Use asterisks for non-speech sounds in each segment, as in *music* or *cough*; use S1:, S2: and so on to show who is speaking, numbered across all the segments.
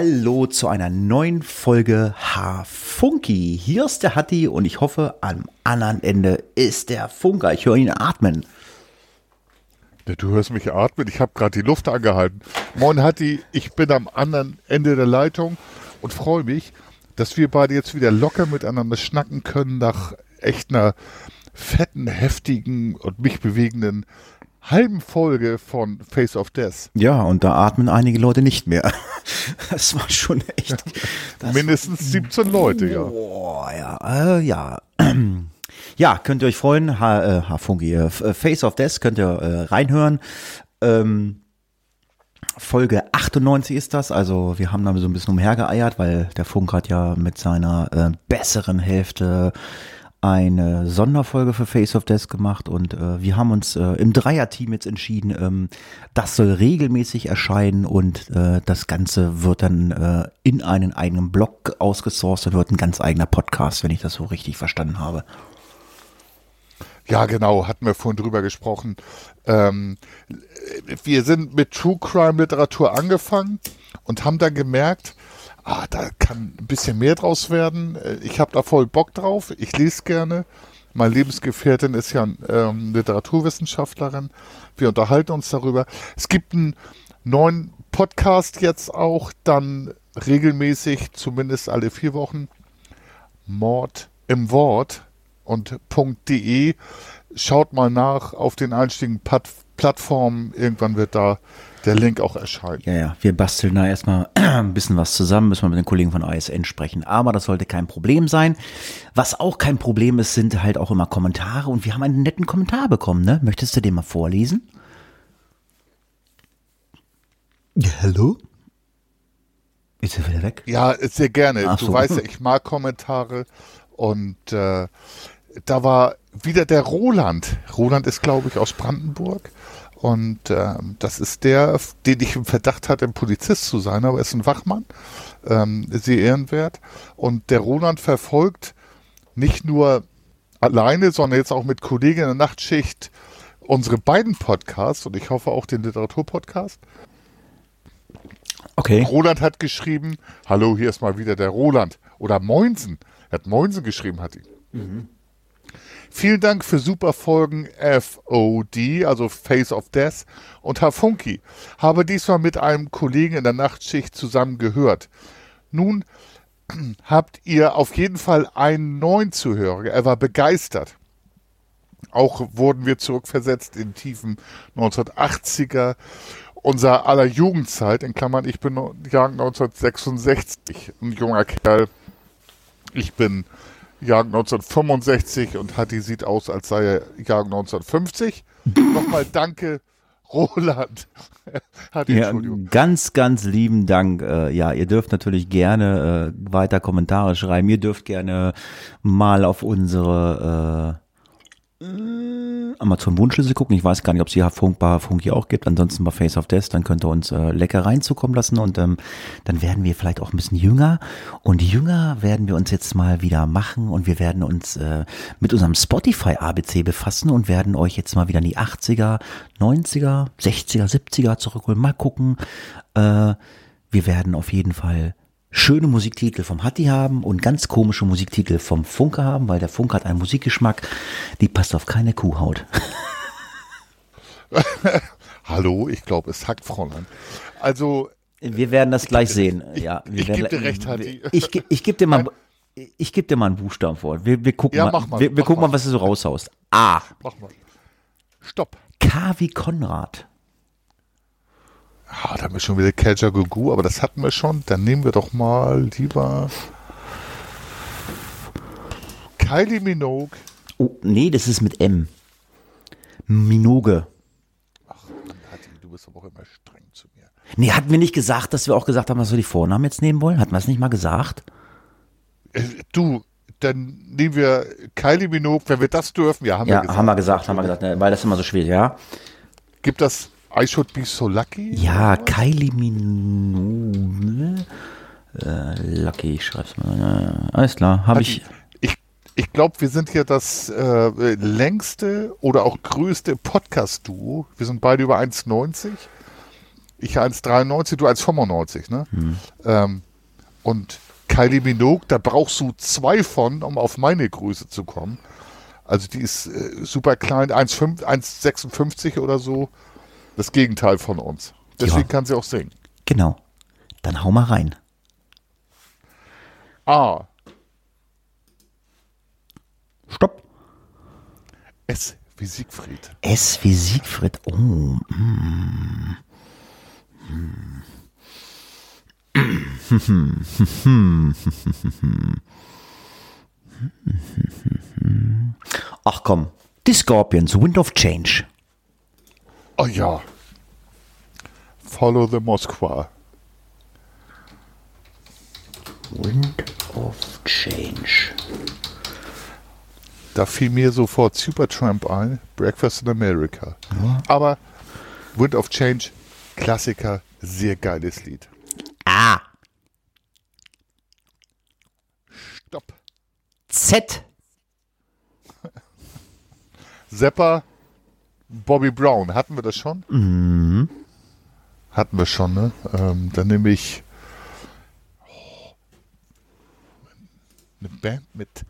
S1: Hallo zu einer neuen Folge H-Funky. Hier ist der Hatti und ich hoffe, am anderen Ende ist der Funker. Ich höre ihn atmen.
S2: Du hörst mich atmen. Ich habe gerade die Luft angehalten. Moin Hatti, ich bin am anderen Ende der Leitung und freue mich, dass wir beide jetzt wieder locker miteinander schnacken können nach echt einer fetten, heftigen und mich bewegenden halben Folge von Face of Death.
S1: Ja, und da atmen einige Leute nicht mehr. *laughs* Das war schon echt. *laughs*
S2: Mindestens 17 Leute, ja.
S1: Boah, ja, äh, ja. *clears throat* Ja, könnt ihr euch freuen. H, äh, Funky, äh, Face of Death könnt ihr äh, reinhören. Ähm, Folge 98 ist das, also wir haben da so ein bisschen umhergeeiert, weil der Funk hat ja mit seiner äh, besseren Hälfte eine Sonderfolge für Face of Death gemacht und äh, wir haben uns äh, im Dreierteam jetzt entschieden, ähm, das soll regelmäßig erscheinen und äh, das Ganze wird dann äh, in einen eigenen Blog ausgesourced und wird ein ganz eigener Podcast, wenn ich das so richtig verstanden habe.
S2: Ja, genau, hatten wir vorhin drüber gesprochen. Ähm, wir sind mit True Crime Literatur angefangen und haben dann gemerkt, ah, da kann ein bisschen mehr draus werden. Äh, ich habe da voll Bock drauf. Ich lese gerne. Meine Lebensgefährtin ist ja ähm, Literaturwissenschaftlerin. Wir unterhalten uns darüber. Es gibt einen neuen Podcast jetzt auch, dann regelmäßig, zumindest alle vier Wochen. Mord im Wort und .de. Schaut mal nach auf den einstigen Plattformen. Irgendwann wird da der Link auch erscheint.
S1: Ja, ja, wir basteln da erstmal *clears throat* ein bisschen was zusammen, müssen wir mit den Kollegen von ISN sprechen. Aber das sollte kein Problem sein. Was auch kein Problem ist, sind halt auch immer Kommentare und wir haben einen netten Kommentar bekommen, ne? Möchtest du den mal vorlesen? Ja, hallo? Ist er wieder weg?
S2: Ja, sehr gerne. Ach du so. weißt ja, ich mag Kommentare und äh, da war wieder der Roland. Roland ist, glaube ich, aus Brandenburg und äh, das ist der, den ich im Verdacht hatte, ein Polizist zu sein, aber er ist ein Wachmann, ähm, sehr ehrenwert. Und der Roland verfolgt nicht nur alleine, sondern jetzt auch mit Kollegen in der Nachtschicht unsere beiden Podcasts und ich hoffe auch den Literaturpodcast.
S1: Okay.
S2: Roland hat geschrieben, hallo, hier ist mal wieder der Roland. Oder Moinsen. Er hat Moinsen geschrieben, hat ihn. Mhm. Vielen Dank für super Folgen FOD, also Face of Death und Hafunki. Habe diesmal mit einem Kollegen in der Nachtschicht zusammen gehört. Nun *clears throat* habt ihr auf jeden Fall einen neuen Zuhörer. Er war begeistert. Auch wurden wir zurückversetzt in tiefen 1980er unser aller Jugendzeit, in Klammern, ich bin Jahr 1966, ein junger Kerl. Ich bin Jahrgang 1965 und Hatti sieht aus, als sei er Jahrgang 1950. *clears throat* Nochmal danke, Roland. *laughs*
S1: Hatti, ja, ganz, ganz lieben Dank. Äh, ja, ihr dürft natürlich gerne äh, weiter Kommentare schreiben. Ihr dürft gerne mal auf unsere äh, Amazon Wunschliste gucken. Ich weiß gar nicht, ob es hier Funk, bei Funk hier auch gibt. Ansonsten bei Face of Death, dann könnt ihr uns äh, Leckereien zukommen lassen und ähm, dann werden wir vielleicht auch ein bisschen jünger. Und jünger werden wir uns jetzt mal wieder machen und wir werden uns äh, mit unserem Spotify ABC befassen und werden euch jetzt mal wieder in die 80er, 90er, 60er, 70er zurückholen. Mal gucken. Äh, wir werden auf jeden Fall schöne Musiktitel vom Hatti haben und ganz komische Musiktitel vom Funke haben, weil der Funke hat einen Musikgeschmack, die passt auf keine Kuhhaut. *laughs*
S2: Hallo, ich glaube, es hackt Fräulein. Also.
S1: Wir werden das gleich sehen. Ja,
S2: wir ich gebe dir recht, Hatti.
S1: Ich, ich, ich gebe dir mal. Ich gebe dir mal einen Buchstaben vor. Wir, wir gucken, ja, mal, mal, wir, wir gucken mal. mal, was du so raushaust. A. Mach mal.
S2: Stopp.
S1: K wie Konrad.
S2: Ah, da haben wir schon wieder Catcher Gugu, aber das hatten wir schon. Dann nehmen wir doch mal lieber Kylie Minogue.
S1: Oh, nee, das ist mit M. Minogue. Ach,
S2: du bist aber auch immer streng zu mir.
S1: Nee, hatten wir nicht gesagt, dass wir auch gesagt haben, dass wir die Vornamen jetzt nehmen wollen? Hatten wir es nicht mal gesagt?
S2: Äh, du, dann nehmen wir Kylie Minogue, wenn wir das dürfen. Ja,
S1: haben ja, wir gesagt. haben wir gesagt, haben wir gesagt, ne, weil das immer so schwierig, ja.
S2: Gibt das I should be so lucky?
S1: Ja, Kylie Minogue. Äh, lucky, ich schreib's mal. Äh, alles klar, habe ich.
S2: Ich, ich glaube, wir sind hier das äh, längste oder auch größte Podcast-Duo. Wir sind beide über 1,90. Ich 1,93, du 1,95, ne? Ähm, und Kylie Minogue, da brauchst du zwei von, um auf meine Größe zu kommen. Also die ist äh, super klein, 1,5 1,56 oder so. Das Gegenteil von uns. Deswegen
S1: Ja.
S2: kann sie auch singen.
S1: Genau. Dann hau mal rein.
S2: A.
S1: Stopp.
S2: S wie Siegfried.
S1: S wie Siegfried. Oh. Mm. Ach komm. Die Scorpions, Wind of Change.
S2: Oh ja. Follow the Moskwa.
S1: Wind of Change.
S2: Da fiel mir sofort Supertramp ein, Breakfast in America. Aber Wind of Change, Klassiker, sehr geiles Lied.
S1: A.
S2: Stopp.
S1: Z.
S2: Zappa, Bobby Brown, hatten wir das schon?
S1: Mhm.
S2: Hatten wir schon, ne? Ähm, dann nehme ich oh, eine Band mit,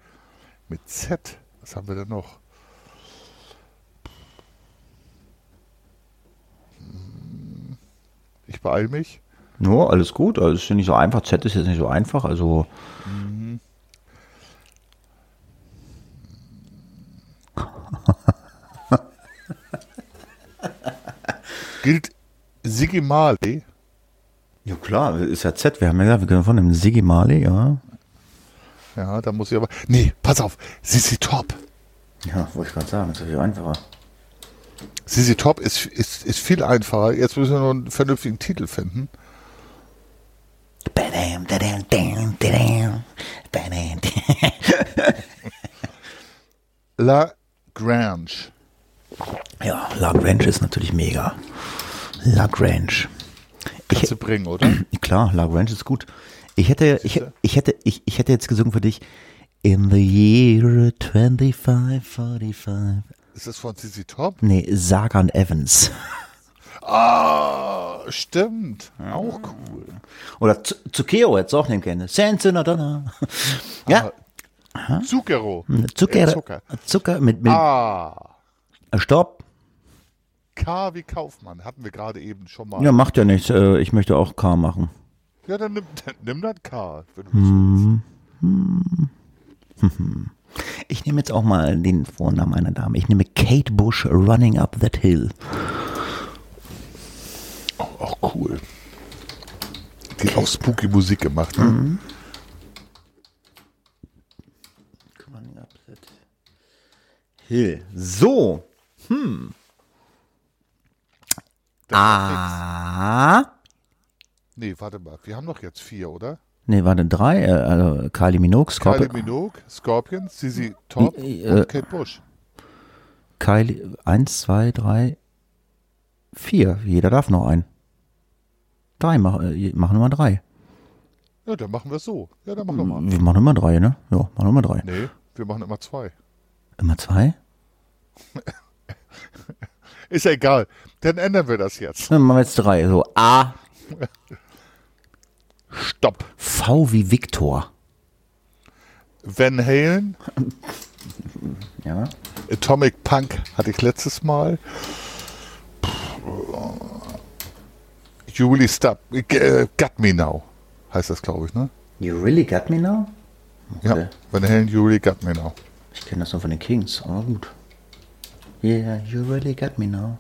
S2: mit Z. Was haben wir denn noch? Ich beeile mich.
S1: Ja, alles gut. Also ist ja nicht so einfach. Z ist jetzt nicht so einfach. Also
S2: Gilt Siggy Marley?
S1: ja klar, ist ja Z. Wir haben ja gesagt, wir können von dem Siggy Marley, ja.
S2: Ja, da muss ich aber. Nee, pass auf. Sissy Top.
S1: Ja, wollte ich gerade sagen, ist ja viel einfacher.
S2: Sissy Top ist, ist, ist viel einfacher. Jetzt müssen wir nur einen vernünftigen Titel finden. La Grange.
S1: Ja, La Grange ist natürlich mega. La Grange. Ich,
S2: Kannst du bringen, oder? *clears throat*
S1: klar, La Grange ist gut. Ich hätte, ich, ich hätte, ich, ich hätte jetzt gesungen für dich. In the year 2545.
S2: Ist das von Sissy Top?
S1: Nee, Sagan Evans.
S2: Ah, stimmt. Auch cool.
S1: Oder Zucchero hättest du auch nehmen können. Senza Donna. Ja,
S2: Zucchero.
S1: Zucker,
S2: Äh, Zucker.
S1: Zucker mit, mit
S2: Ah.
S1: Stopp.
S2: K wie Kaufmann. Hatten wir gerade eben schon mal.
S1: Ja, macht ja nichts. Äh, Ich möchte auch K machen.
S2: Ja, dann nimm, dann nimm das K, wenn du das willst.
S1: Ich nehme jetzt auch mal den Vornamen einer Dame. Ich nehme Kate Bush Running Up That Hill.
S2: Auch cool. Die hat auch spooky Musik gemacht. Ne?
S1: Running Up That Hill. So. Hm. Ah.
S2: Nee, warte mal. Wir haben doch jetzt vier, oder?
S1: Nee, warte, drei. Äh, also Kylie Minogue, Scorpio.
S2: Kylie Minogue, Scorpions, Sissy Top
S1: Äh,
S2: und Kate Bush.
S1: Kylie, eins, zwei, drei, vier. Jeder darf noch einen. Drei, mach, äh, machen wir mal drei.
S2: Ja, dann machen wir es so. Ja, dann machen wir mal.
S1: Wir machen immer drei, ne? Ja, machen immer drei.
S2: Nee, wir machen immer zwei.
S1: Immer zwei? *laughs* *laughs*
S2: Ist ja egal. Dann ändern wir das jetzt.
S1: Dann machen wir jetzt drei. So, A,
S2: Stopp.
S1: V wie Victor.
S2: Van Halen, *laughs*
S1: Ja.
S2: Atomic Punk hatte ich letztes Mal. You really stop. äh, Got me now. Heißt das, glaube ich, ne?
S1: You really got me now? Okay.
S2: Ja. Van Halen, You really got me now.
S1: Ich kenne das nur von den Kings, aber gut. Yeah, you really got me now.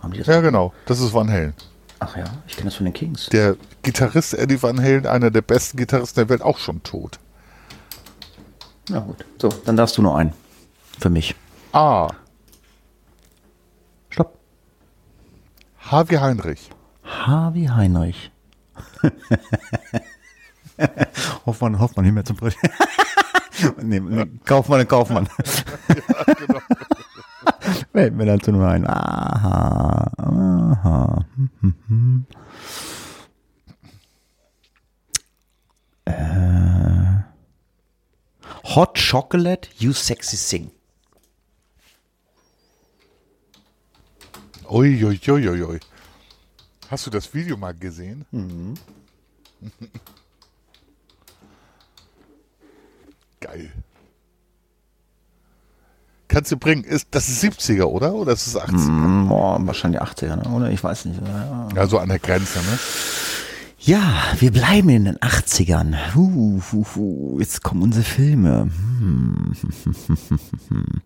S1: Haben die das?
S2: Ja, genau. Das ist Van Halen.
S1: Ach ja, ich kenne das von den Kings.
S2: Der Gitarrist Eddie Van Halen, einer der besten Gitarristen der Welt, auch schon tot.
S1: Na gut. So, dann darfst du noch einen. Für mich.
S2: A.
S1: Stopp.
S2: Harvey Heinrich.
S1: Harvey Heinrich. *laughs* Hoffmann, Hoffmann, nicht mehr zum Brett. *laughs* nee, nee, Kaufmann, Kaufmann. *laughs*
S2: genau.
S1: Fällt mir dazu nur ein. Aha, aha. Hm, hm, hm. Äh, Hot Chocolate, You Sexy Sing.
S2: Uiuiuiui. Hast du das Video mal gesehen?
S1: Mhm. *laughs*
S2: Geil. Kannst du bringen. Ist, das ist 70er, oder? Oder ist es 80er?
S1: Mm, boah, wahrscheinlich 80er, ne? oder? Ich weiß nicht. Ja.
S2: Ja, so an der Grenze, ne?
S1: Ja, wir bleiben in den 80ern. Huh, huh, huh. Jetzt kommen unsere Filme. Hm. *laughs*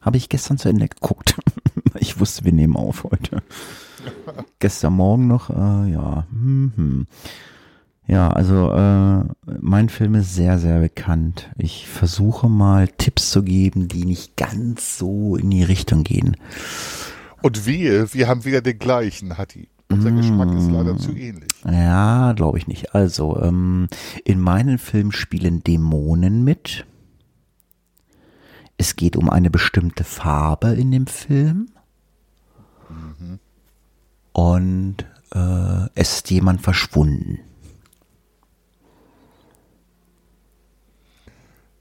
S1: Habe ich gestern zu Ende geguckt. *laughs* ich wusste, wir nehmen auf heute. *laughs* gestern Morgen noch, äh, ja. Hm, hm. Ja, also äh, mein Film ist sehr, sehr bekannt. Ich versuche mal Tipps zu geben, die nicht ganz so in die Richtung gehen.
S2: Und wir, wir haben wieder den gleichen, Hatti. Unser Geschmack ist leider zu ähnlich.
S1: Ja, glaube ich nicht. Also, ähm, in meinen Filmen spielen Dämonen mit. Es geht um eine bestimmte Farbe in dem Film. Und äh, es ist jemand verschwunden.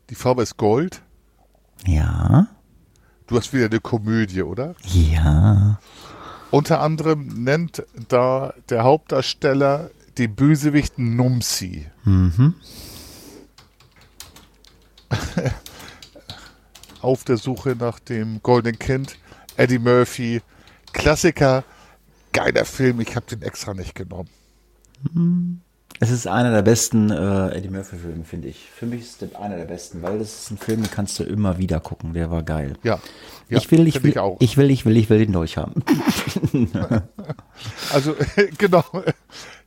S2: Die Farbe ist Gold.
S1: Ja,
S2: Du hast wieder eine Komödie, oder?
S1: ja.
S2: Unter anderem nennt da der Hauptdarsteller den Bösewicht Numsi.
S1: Mhm. *laughs*
S2: Auf der Suche nach dem goldenen Kind. Eddie Murphy. Klassiker. Geiler Film. Ich habe den extra nicht genommen.
S1: Es ist einer der besten äh, Eddie Murphy-Filme, finde ich. Für mich ist das einer der besten, weil das ist ein Film, den kannst du immer wieder gucken. Der war geil.
S2: Ja. ja
S1: ich will, ich will,
S2: Ich auch.
S1: ich will, ich will, ich will den durchhaben. *laughs*
S2: Also, *laughs* genau.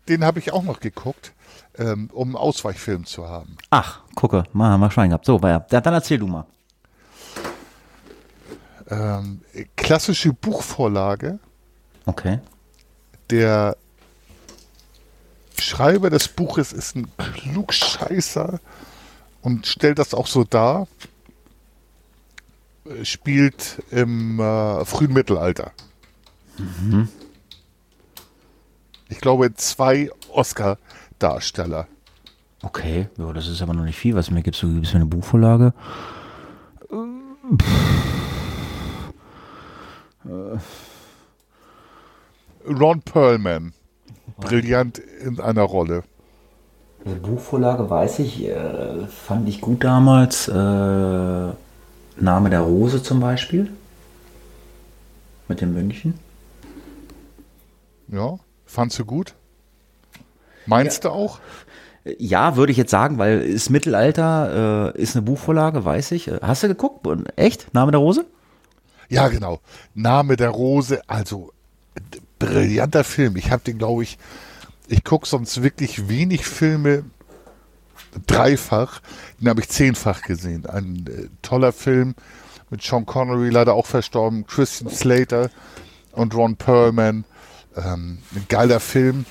S2: Den habe ich auch noch geguckt, ähm, um einen Ausweichfilm zu haben.
S1: Ach, gucke, mal, mal Schwein gehabt. So, ja. Dann erzähl du mal.
S2: Ähm, klassische Buchvorlage.
S1: Okay.
S2: Der Schreiber des Buches ist ein Klugscheißer und stellt das auch so dar. Äh, Spielt im äh, frühen Mittelalter. Ich glaube, zwei Oscar-Darsteller.
S1: Okay, ja, das ist aber noch nicht viel. Was mir gibst du gibst mir eine Buchvorlage?
S2: Ron Perlman. Brillant in einer Rolle.
S1: Eine Buchvorlage weiß ich, äh, fand ich gut damals. Äh, Name der Rose zum Beispiel. Mit dem München.
S2: Ja, fandst du gut? Meinst du auch?
S1: Ja, würde ich jetzt sagen, weil ist Mittelalter, äh, ist eine Buchvorlage, weiß ich. Hast du geguckt? Echt? Name der Rose?
S2: Ja, genau. Name der Rose, also brillanter Film. Ich habe den, glaube ich, ich gucke sonst wirklich wenig Filme dreifach. Den habe ich zehnfach gesehen. Ein äh, toller Film mit Sean Connery, leider auch verstorben, Christian Slater und Ron Perlman. Ähm, ein geiler Film.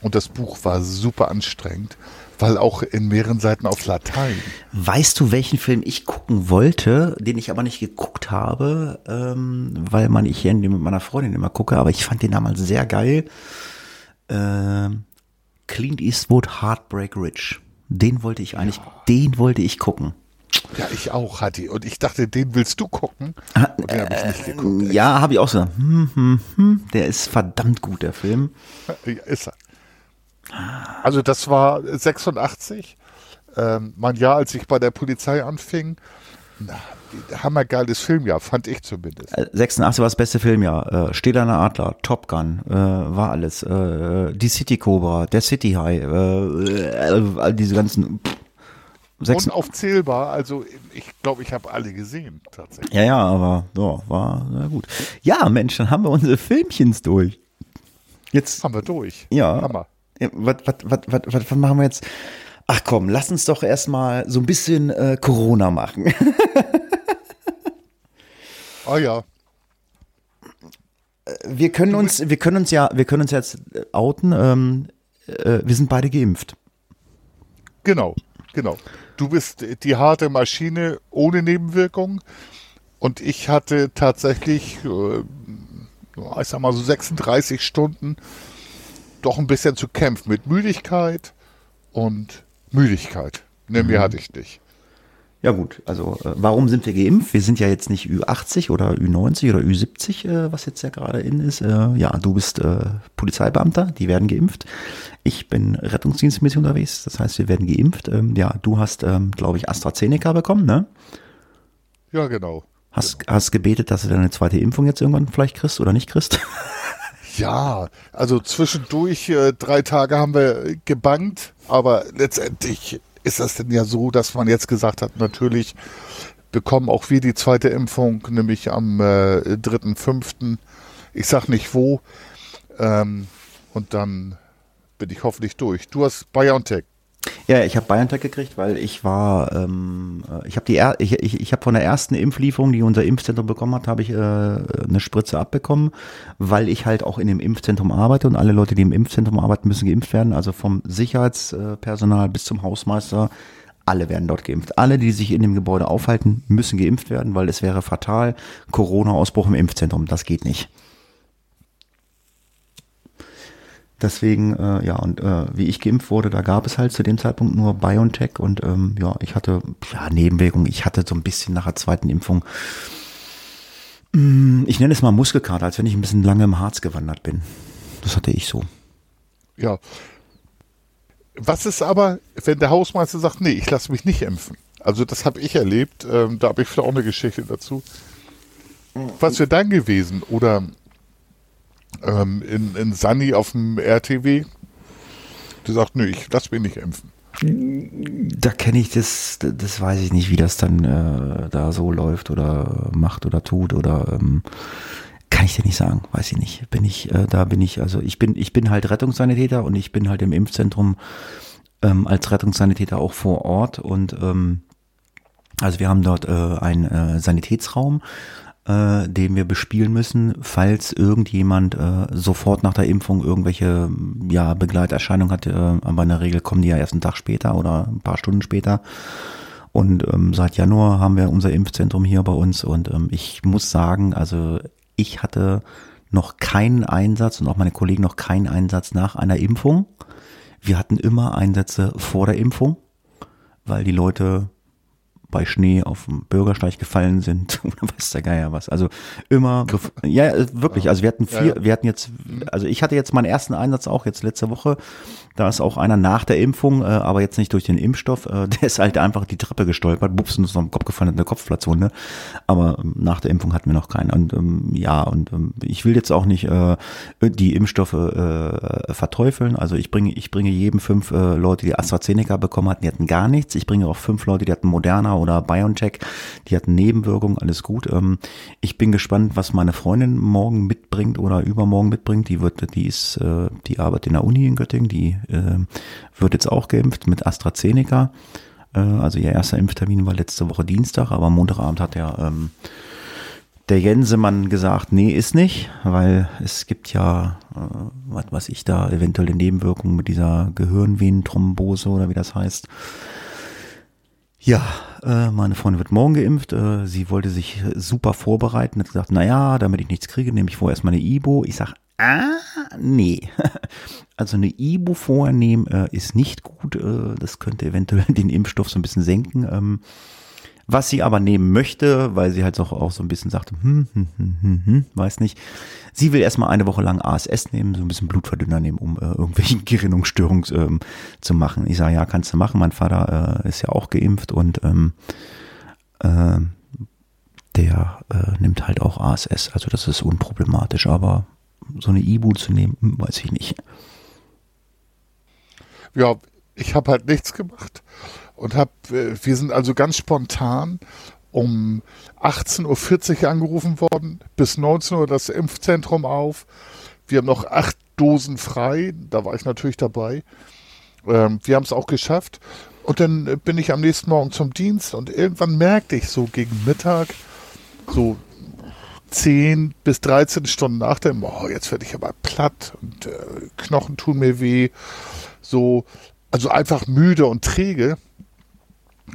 S2: Und das Buch war super anstrengend, weil auch in mehreren Seiten auf Latein.
S1: Weißt du, welchen Film ich gucken wollte, den ich aber nicht geguckt habe, ähm, weil man ich hier mit meiner Freundin immer gucke, aber ich fand den damals sehr geil. Ähm, Clint Eastwood Heartbreak Ridge. Den wollte ich eigentlich, den wollte ich gucken.
S2: Ja, ich auch, Hatti. Und ich dachte, den willst du gucken. Und den habe ich nicht geguckt.
S1: Ja, habe ich auch so. Hm, hm, hm, der ist verdammt gut, der Film. *laughs*
S2: Ja, ist er. Also das war 86, ähm, mein Jahr, als ich bei der Polizei anfing. Na, hammergeiles Filmjahr, fand ich zumindest.
S1: Äh, 86 war das beste Filmjahr. Äh, Stählerner Adler, Top Gun, äh, war alles. Äh, die City Cobra, der City High, äh, äh, all diese ganzen. Pff, sechs,
S2: Unaufzählbar, also ich glaube, ich habe alle gesehen, tatsächlich.
S1: ja, ja, aber so, war na gut. Ja, Mensch, dann haben wir unsere Filmchens durch. Jetzt,
S2: Haben wir durch.
S1: ja.
S2: Hammer.
S1: Was, was, was, was, machen wir jetzt? Ach komm, lass uns doch erstmal so ein bisschen äh, Corona machen. *laughs*
S2: Ah ja,
S1: Wir können uns, wir können uns ja, wir können uns jetzt äh, outen. Ähm, äh, wir sind beide geimpft.
S2: genau, genau. Du bist die harte Maschine ohne Nebenwirkung und ich hatte tatsächlich, äh, ich sag mal so 36 Stunden doch ein bisschen zu kämpfen mit Müdigkeit und Müdigkeit. Ne, mehr hatte ich nicht.
S1: Ja gut, also äh, warum sind wir geimpft? Wir sind ja jetzt nicht Ü80 oder Ü90 oder Ü70, äh, was jetzt ja gerade in ist. Äh, ja, du bist äh, Polizeibeamter, die werden geimpft. Ich bin rettungsdienstmäßig unterwegs, das heißt, wir werden geimpft. Ähm, ja, du hast, ähm, glaube ich, AstraZeneca bekommen, ne?
S2: Ja, genau.
S1: Hast, genau. hast gebetet, dass du deine zweite Impfung jetzt irgendwann vielleicht kriegst oder nicht kriegst? *laughs*
S2: Ja, also zwischendurch äh, drei Tage haben wir gebankt, aber letztendlich ist das denn ja so, dass man jetzt gesagt hat, natürlich bekommen auch wir die zweite Impfung, nämlich am äh, 3.5. Ich sag nicht wo. Ähm, und dann bin ich hoffentlich durch. Du hast BioNTech.
S1: Ja, ich habe BioNTech gekriegt, weil ich war, ähm, äh, ich habe die, ich, ich, ich habe von der ersten Impflieferung, die unser Impfzentrum bekommen hat, habe ich äh, eine Spritze abbekommen, weil ich halt auch in dem Impfzentrum arbeite und alle Leute, die im Impfzentrum arbeiten, müssen geimpft werden, also vom Sicherheitspersonal bis zum Hausmeister. Alle werden dort geimpft. Alle, die sich in dem Gebäude aufhalten, müssen geimpft werden, weil es wäre fatal. Corona-Ausbruch im Impfzentrum, das geht nicht. Deswegen, äh, ja, und äh, wie ich geimpft wurde, da gab es halt zu dem Zeitpunkt nur BioNTech und ähm, ja, ich hatte, ja, Nebenwirkungen, ich hatte so ein bisschen nach der zweiten Impfung, mh, mm, ich nenne es mal Muskelkater, als wenn ich ein bisschen lange im Harz gewandert bin. Das hatte ich so.
S2: Ja. Was ist aber, wenn der Hausmeister sagt, nee, ich lasse mich nicht impfen? Also das habe ich erlebt, ähm, da habe ich vielleicht auch eine Geschichte dazu. Was wäre dann gewesen? Oder ähm, in, in Sunny auf dem RTW. Die sagt, nö, ich lass mich nicht impfen.
S1: Da kenne ich das, das weiß ich nicht, wie das dann äh, da so läuft oder macht oder tut oder ähm, kann ich dir nicht sagen, weiß ich nicht. Bin ich, äh, da bin ich, also ich bin, ich bin halt Rettungssanitäter und ich bin halt im Impfzentrum ähm, als Rettungssanitäter auch vor Ort und ähm, also wir haben dort äh, einen äh, Sanitätsraum äh, den wir bespielen müssen, falls irgendjemand äh, sofort nach der Impfung irgendwelche ja, Begleiterscheinungen hat. Äh, aber in der Regel kommen die ja erst einen Tag später oder ein paar Stunden später. Und ähm, seit Januar haben wir unser Impfzentrum hier bei uns und ähm, ich muss sagen, also ich hatte noch keinen Einsatz und auch meine Kollegen noch keinen Einsatz nach einer Impfung. Wir hatten immer Einsätze vor der Impfung, weil die Leute bei Schnee auf dem Bürgersteig gefallen sind *laughs* oder weiß der Geier was. Also immer, ja, wirklich. Also wir hatten vier, wir hatten jetzt, also ich hatte jetzt meinen ersten Einsatz auch jetzt letzte Woche. Da ist auch einer nach der Impfung, äh, aber jetzt nicht durch den Impfstoff. Äh, der ist halt einfach die Treppe gestolpert, bups und ist im Kopf gefallen, hat eine Kopfplatzwunde. Aber ähm, nach der Impfung hatten wir noch keinen. Und ähm, ja, und ähm, ich will jetzt auch nicht äh, die Impfstoffe äh, verteufeln. Also ich bringe, ich bringe jedem fünf äh, Leute, die AstraZeneca bekommen hatten, die hatten gar nichts. Ich bringe auch fünf Leute, die hatten Moderna oder BioNTech. Die hatten Nebenwirkungen, alles gut. Ähm, ich bin gespannt, was meine Freundin morgen mitbringt oder übermorgen mitbringt. Die wird, die ist, äh, die arbeitet in der Uni in Göttingen. Die äh, wird jetzt auch geimpft mit AstraZeneca. Äh, also ihr erster Impftermin war letzte Woche Dienstag, aber Montagabend hat er ähm, der Jensemann gesagt, nee, ist nicht, weil es gibt ja, äh, was weiß ich da, eventuelle Nebenwirkungen mit dieser Gehirnvenenthrombose oder wie das heißt. Ja, äh, meine Freundin wird morgen geimpft. Äh, sie wollte sich super vorbereiten, hat gesagt, na ja, damit ich nichts kriege, nehme ich vorher erstmal eine Ibo. Ich sag, ah, nee. *laughs* Also eine Ibo vorher nehmen äh, ist nicht gut. Äh, das könnte eventuell *laughs* den Impfstoff so ein bisschen senken. Ähm, was sie aber nehmen möchte, weil sie halt auch, auch so ein bisschen sagte, hm, hm, hm, hm, hm, weiß nicht. Sie will erstmal eine Woche lang ASS nehmen, so ein bisschen Blutverdünner nehmen, um äh, irgendwelche *laughs* Gerinnungsstörungen ähm, zu machen. Ich sage, ja, kannst du machen. Mein Vater äh, ist ja auch geimpft und ähm, äh, der nimmt halt auch ASS. Also das ist unproblematisch, aber so eine Ibu zu nehmen, hm, weiß ich nicht.
S2: Ja, ich habe halt nichts gemacht und habe, äh, wir sind also ganz spontan um 18.40 Uhr angerufen worden, bis 19 Uhr das Impfzentrum auf. Wir haben noch acht Dosen frei, da war ich natürlich dabei. Ähm, wir haben es auch geschafft. Und dann bin ich am nächsten Morgen zum Dienst und irgendwann merkte ich so gegen Mittag, so 10 bis 13 Stunden nach dem, oh, jetzt werde ich aber platt und äh, Knochen tun mir weh. So, also einfach müde und träge.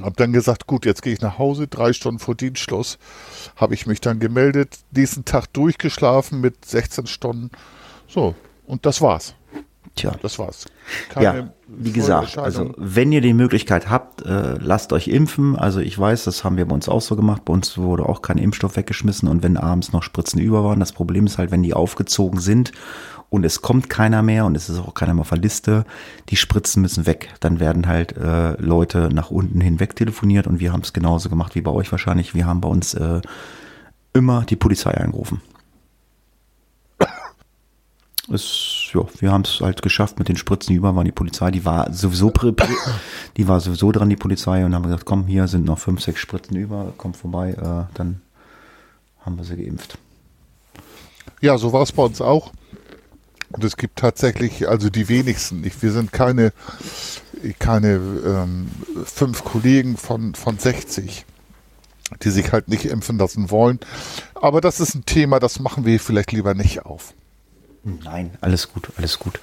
S2: Hab dann gesagt, gut, jetzt gehe ich nach Hause, drei Stunden vor Dienstschluss habe ich mich dann gemeldet, nächsten Tag durchgeschlafen mit 16 Stunden. So, und das war's.
S1: Tja.
S2: Das war's.
S1: Keine ja, wie gesagt, also wenn ihr die Möglichkeit habt, äh, lasst euch impfen. Also ich weiß, das haben wir bei uns auch so gemacht. Bei uns wurde auch kein Impfstoff weggeschmissen und wenn abends noch Spritzen über waren, das Problem ist halt, wenn die aufgezogen sind und es kommt keiner mehr und es ist auch keiner mehr auf der Liste, die Spritzen müssen weg. Dann werden halt äh, Leute nach unten hinweg telefoniert und wir haben es genauso gemacht wie bei euch wahrscheinlich. Wir haben bei uns äh, immer die Polizei angerufen es, ja, wir haben es halt geschafft mit den Spritzen über waren die Polizei, die war sowieso *clears throat* die war sowieso dran, die Polizei, und haben gesagt, komm, hier sind noch fünf, sechs Spritzen über, komm vorbei, äh, dann haben wir sie geimpft.
S2: Ja, so war es bei uns auch. Und es gibt tatsächlich, also die wenigsten, ich, wir sind keine, keine ähm, fünf Kollegen von, von 60, die sich halt nicht impfen lassen wollen. Aber das ist ein Thema, das machen wir vielleicht lieber nicht auf.
S1: Nein, alles gut, alles gut.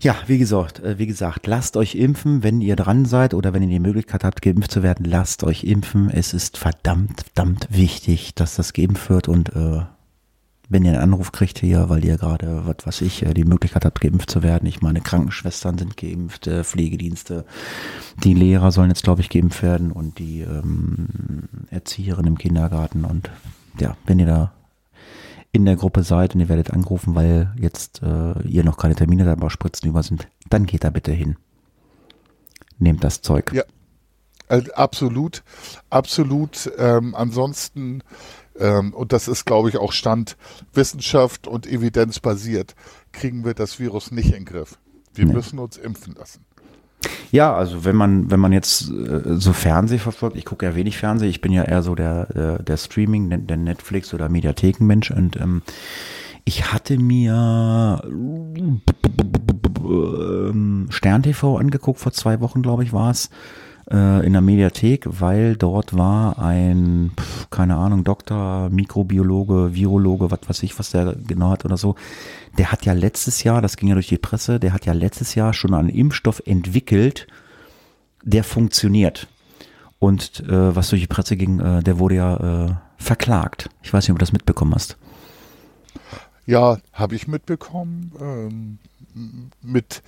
S1: Ja, wie gesagt, äh, wie gesagt, lasst euch impfen, wenn ihr dran seid oder wenn ihr die Möglichkeit habt, geimpft zu werden, lasst euch impfen. Es ist verdammt, verdammt wichtig, dass das geimpft wird und äh, wenn ihr einen Anruf kriegt hier, weil ihr gerade, was weiß ich, äh, die Möglichkeit habt, geimpft zu werden. Ich meine, Krankenschwestern sind geimpft, äh, Pflegedienste, die Lehrer sollen jetzt, glaube ich, geimpft werden und die ähm, Erzieherin im Kindergarten und ja, wenn ihr da in der Gruppe seid und ihr werdet angerufen, weil jetzt äh, ihr noch keine Termine da Spritzen über sind, dann geht da bitte hin. Nehmt das Zeug.
S2: Ja, also absolut, absolut. Ähm, ansonsten, ähm, und das ist, glaube ich, auch Stand Wissenschaft und Evidenz basiert, kriegen wir das Virus nicht in den Griff. Wir nee. müssen uns impfen lassen.
S1: Ja, also wenn man, wenn man jetzt äh, so Fernseh verfolgt, ich gucke ja wenig Fernseh, ich bin ja eher so der, der, der Streaming, der Netflix oder Mediathekenmensch und ähm, ich hatte mir ähm, Stern TV angeguckt, vor zwei Wochen, glaube ich, war es äh, in der Mediathek, weil dort war ein, pf, keine Ahnung, Doktor, Mikrobiologe, Virologe, was weiß ich, was der genau hat oder so. Der hat ja letztes Jahr, das ging ja durch die Presse, der hat ja letztes Jahr schon einen Impfstoff entwickelt, der funktioniert. Und äh, was durch die Presse ging, äh, der wurde ja äh, verklagt. Ich weiß nicht, ob du das mitbekommen hast.
S2: Ja, habe ich mitbekommen. Ähm, mit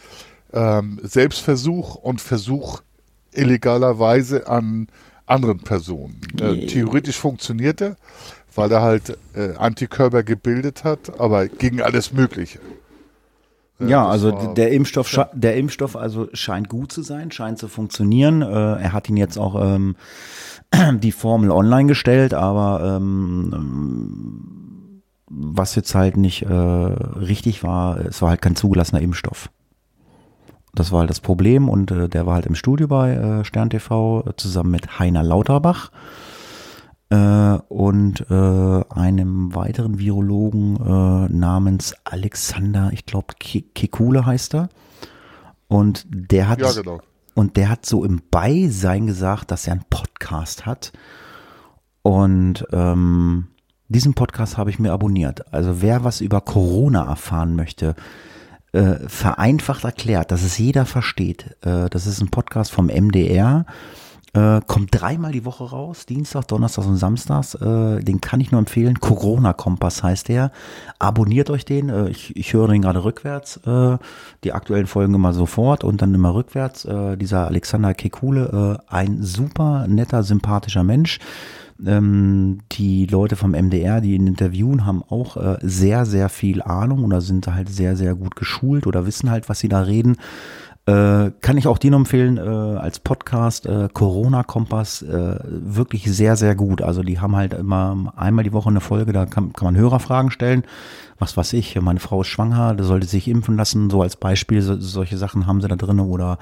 S2: ähm, Selbstversuch und Versuch illegalerweise an anderen Personen. Äh, theoretisch funktionierte, weil er halt äh, Antikörper gebildet hat, aber gegen alles Mögliche.
S1: Ja, ja also der Impfstoff, ja. der Impfstoff also scheint gut zu sein, scheint zu funktionieren. Äh, er hat ihn jetzt auch ähm, *clears throat* die Formel online gestellt, aber ähm, was jetzt halt nicht äh, richtig war, es war halt kein zugelassener Impfstoff. Das war halt das Problem und äh, der war halt im Studio bei äh, Stern TV äh, zusammen mit Heiner Lauterbach äh, und äh, einem weiteren Virologen äh, namens Alexander, ich glaube Kekule heißt er. Und der hat
S2: ja, genau.
S1: und der hat so im Beisein gesagt, dass er einen Podcast hat. Und ähm, diesen Podcast habe ich mir abonniert. Also wer was über Corona erfahren möchte, äh, vereinfacht erklärt, dass es jeder versteht. Äh, das ist ein Podcast vom MDR. Äh, kommt dreimal die Woche raus, Dienstag, Donnerstag und Samstags. Äh, den kann ich nur empfehlen. Corona Kompass heißt der. Abonniert euch den. Äh, ich, ich höre den gerade rückwärts. Die aktuellen Folgen immer sofort und dann immer rückwärts. Dieser Alexander Kekule, ein super netter, sympathischer Mensch. Ähm, die Leute vom MDR, die ihn interviewen, haben auch äh, sehr, sehr viel Ahnung oder sind halt sehr, sehr gut geschult oder wissen halt, was sie da reden. Äh, kann ich auch dir empfehlen, äh, als Podcast, äh, Corona-Kompass, äh, wirklich sehr, sehr gut. Also die haben halt immer einmal die Woche eine Folge, da kann, kann man Hörerfragen stellen was weiß ich, meine Frau ist schwanger, da sollte sich impfen lassen, so als Beispiel, so, solche Sachen haben sie da drin. Oder